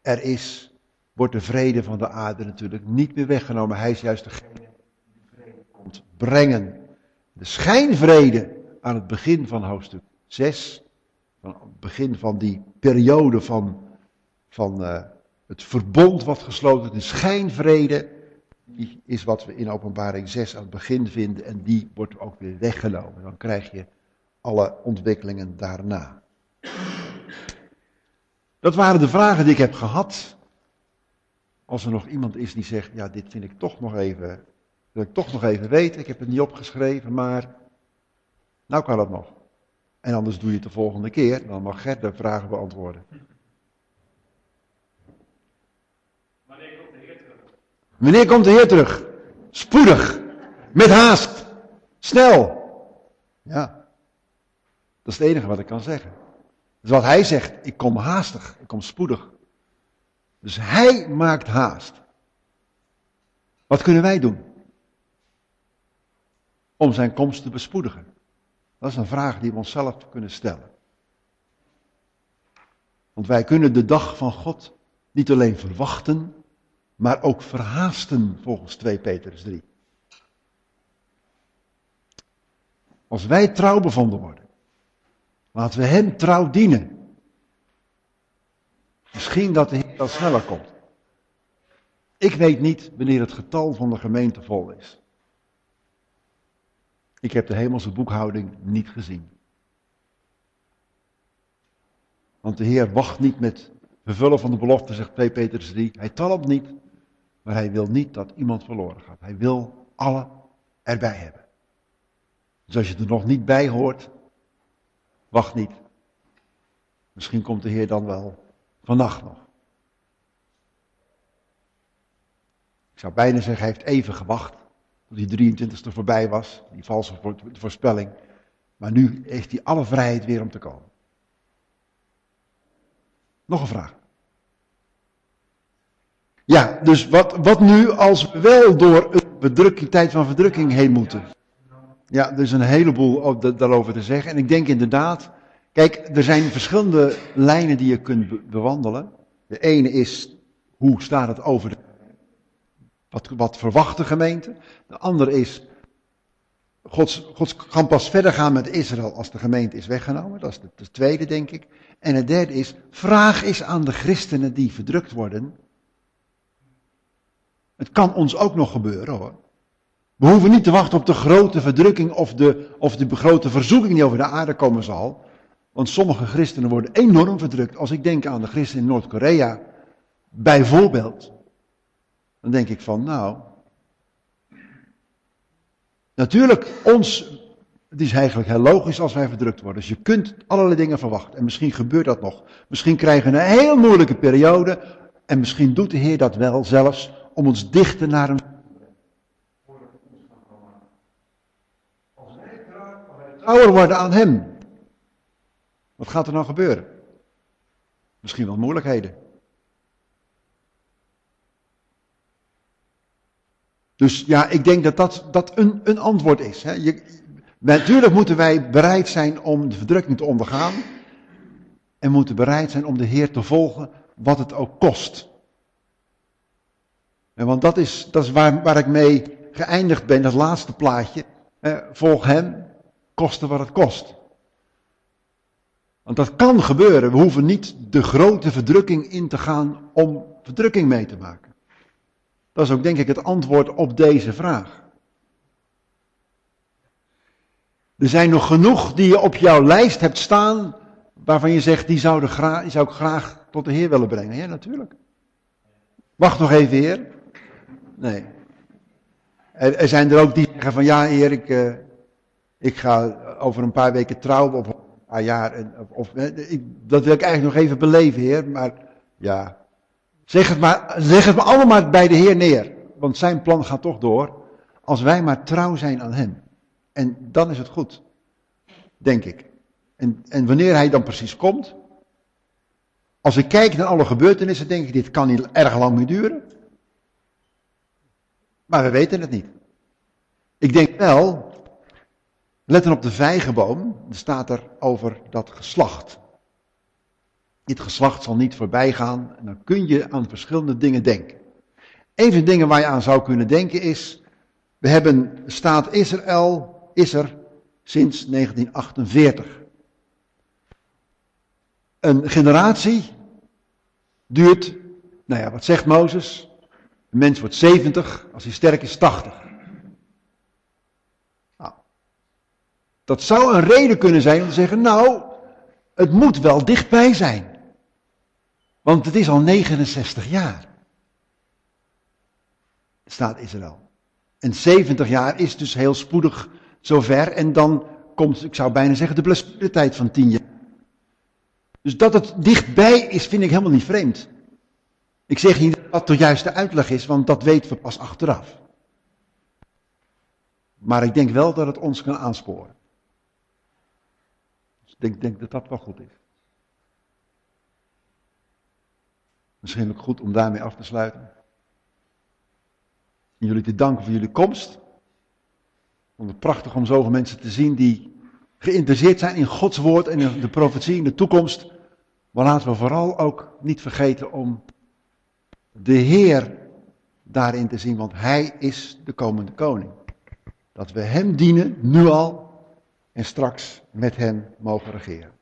S2: er is, wordt de vrede van de aarde natuurlijk niet meer weggenomen. Hij is juist degene die vrede komt brengen. De schijnvrede aan het begin van hoofdstuk 6, van het begin van die periode van, van uh, het verbond wat gesloten is, schijnvrede, die is wat we in openbaring 6 aan het begin vinden en die wordt ook weer weggenomen. Dan krijg je alle ontwikkelingen daarna. Dat waren de vragen die ik heb gehad. Als er nog iemand is die zegt, ja, dit vind ik toch nog even, wil ik toch nog even weten. Ik heb het niet opgeschreven, maar nou kan het nog. En anders doe je het de volgende keer, dan mag Gert de vragen beantwoorden. Wanneer komt de Heer terug? Wanneer komt de Heer terug? Spoedig. Met haast. Snel. Ja. Dat is het enige wat ik kan zeggen. Dus wat hij zegt, ik kom haastig, ik kom spoedig. Dus hij maakt haast. Wat kunnen wij doen? Om zijn komst te bespoedigen. Dat is een vraag die we onszelf kunnen stellen. Want wij kunnen de dag van God niet alleen verwachten, maar ook verhaasten volgens 2 Petrus 3. Als wij trouw bevonden worden, laten we Hem trouw dienen. Misschien dat de Heer dan sneller komt. Ik weet niet wanneer het getal van de gemeente vol is. Ik heb de hemelse boekhouding niet gezien. Want de Heer wacht niet met vervullen van de belofte, zegt 2 Petrus 3. Hij talmt niet, maar hij wil niet dat iemand verloren gaat. Hij wil alle erbij hebben. Dus als je er nog niet bij hoort, wacht niet. Misschien komt de Heer dan wel vannacht nog. Ik zou bijna zeggen, hij heeft even gewacht. Tot die 23e voorbij was, die valse voorspelling. Maar nu heeft hij alle vrijheid weer om te komen. Nog een vraag. Ja, dus wat, wat nu als we wel door een bedrukking, tijd van verdrukking heen moeten? Ja, er is een heleboel daarover te zeggen. En ik denk inderdaad, kijk, er zijn verschillende lijnen die je kunt bewandelen. De ene is, hoe staat het over de, wat, wat verwacht de gemeente? De andere is, God, God kan pas verder gaan met Israël als de gemeente is weggenomen. Dat is de, de tweede, denk ik. En het derde is, vraag eens aan de christenen die verdrukt worden. Het kan ons ook nog gebeuren hoor. We hoeven niet te wachten op de grote verdrukking of de, of de grote verzoeking die over de aarde komen zal. Want sommige christenen worden enorm verdrukt. Als ik denk aan de christenen in Noord-Korea, bijvoorbeeld. Dan denk ik van, nou. Natuurlijk, ons het is eigenlijk heel logisch als wij verdrukt worden. Dus je kunt allerlei dingen verwachten. En misschien gebeurt dat nog. Misschien krijgen we een heel moeilijke periode. En misschien doet de Heer dat wel zelfs om ons dichter naar hem. Als wij trouwer worden aan hem. Wat gaat er dan gebeuren? Misschien wel moeilijkheden. Dus ja, ik denk dat dat, dat een, een antwoord is. Hè. Je, Natuurlijk moeten wij bereid zijn om de verdrukking te ondergaan. En moeten bereid zijn om de Heer te volgen, wat het ook kost. En want dat is, dat is waar, waar ik mee geëindigd ben, dat laatste plaatje. volg Hem, koste wat het kost. Want dat kan gebeuren. We hoeven niet de grote verdrukking in te gaan om verdrukking mee te maken. Dat is ook denk ik het antwoord op deze vraag. Er zijn nog genoeg die je op jouw lijst hebt staan, waarvan je zegt, die, zou, graag, zou ik graag tot de Heer willen brengen. Ja, natuurlijk. Wacht nog even, Heer. Nee. Er, zijn er ook die zeggen van, ja, Heer, ik, uh, ik ga over een paar weken trouwen, of een paar jaar. Of, ik, dat wil ik eigenlijk nog even beleven, Heer. Maar ja, zeg het, maar, zeg het maar allemaal bij de Heer neer. Want zijn plan gaat toch door, als wij maar trouw zijn aan Hem. En dan is het goed. Denk ik. En, en wanneer hij dan precies komt. Als ik kijk naar alle gebeurtenissen, denk ik, dit kan niet erg lang meer duren. Maar we weten het niet. Ik denk wel, letten op de vijgenboom, er staat er over dat geslacht. Dit geslacht zal niet voorbij gaan. En dan kun je aan verschillende dingen denken. Een van de dingen waar je aan zou kunnen denken is, we hebben staat Israël is er sinds 1948. Een generatie duurt, nou ja, wat zegt Mozes? Een mens wordt 70, als hij sterk is 80. Dat zou een reden kunnen zijn om te zeggen, nou, het moet wel dichtbij zijn. Want het is al 69 jaar. Staat Israël. En 70 jaar is dus heel spoedig zover. En dan komt, ik zou bijna zeggen, de tijd van tien jaar. Dus dat het dichtbij is, vind ik helemaal niet vreemd. Ik zeg niet dat de juiste uitleg is, want dat weten we pas achteraf. Maar ik denk wel dat het ons kan aansporen. Ik denk, denk dat dat wel goed is. Misschien ook goed om daarmee af te sluiten. En jullie te danken voor jullie komst. vond het prachtig om zoveel mensen te zien die geïnteresseerd zijn in Gods woord en in de profetie in de toekomst. Maar laten we vooral ook niet vergeten om de Heer daarin te zien, want Hij is de komende koning. Dat we Hem dienen, nu al, en straks met Hem mogen regeren.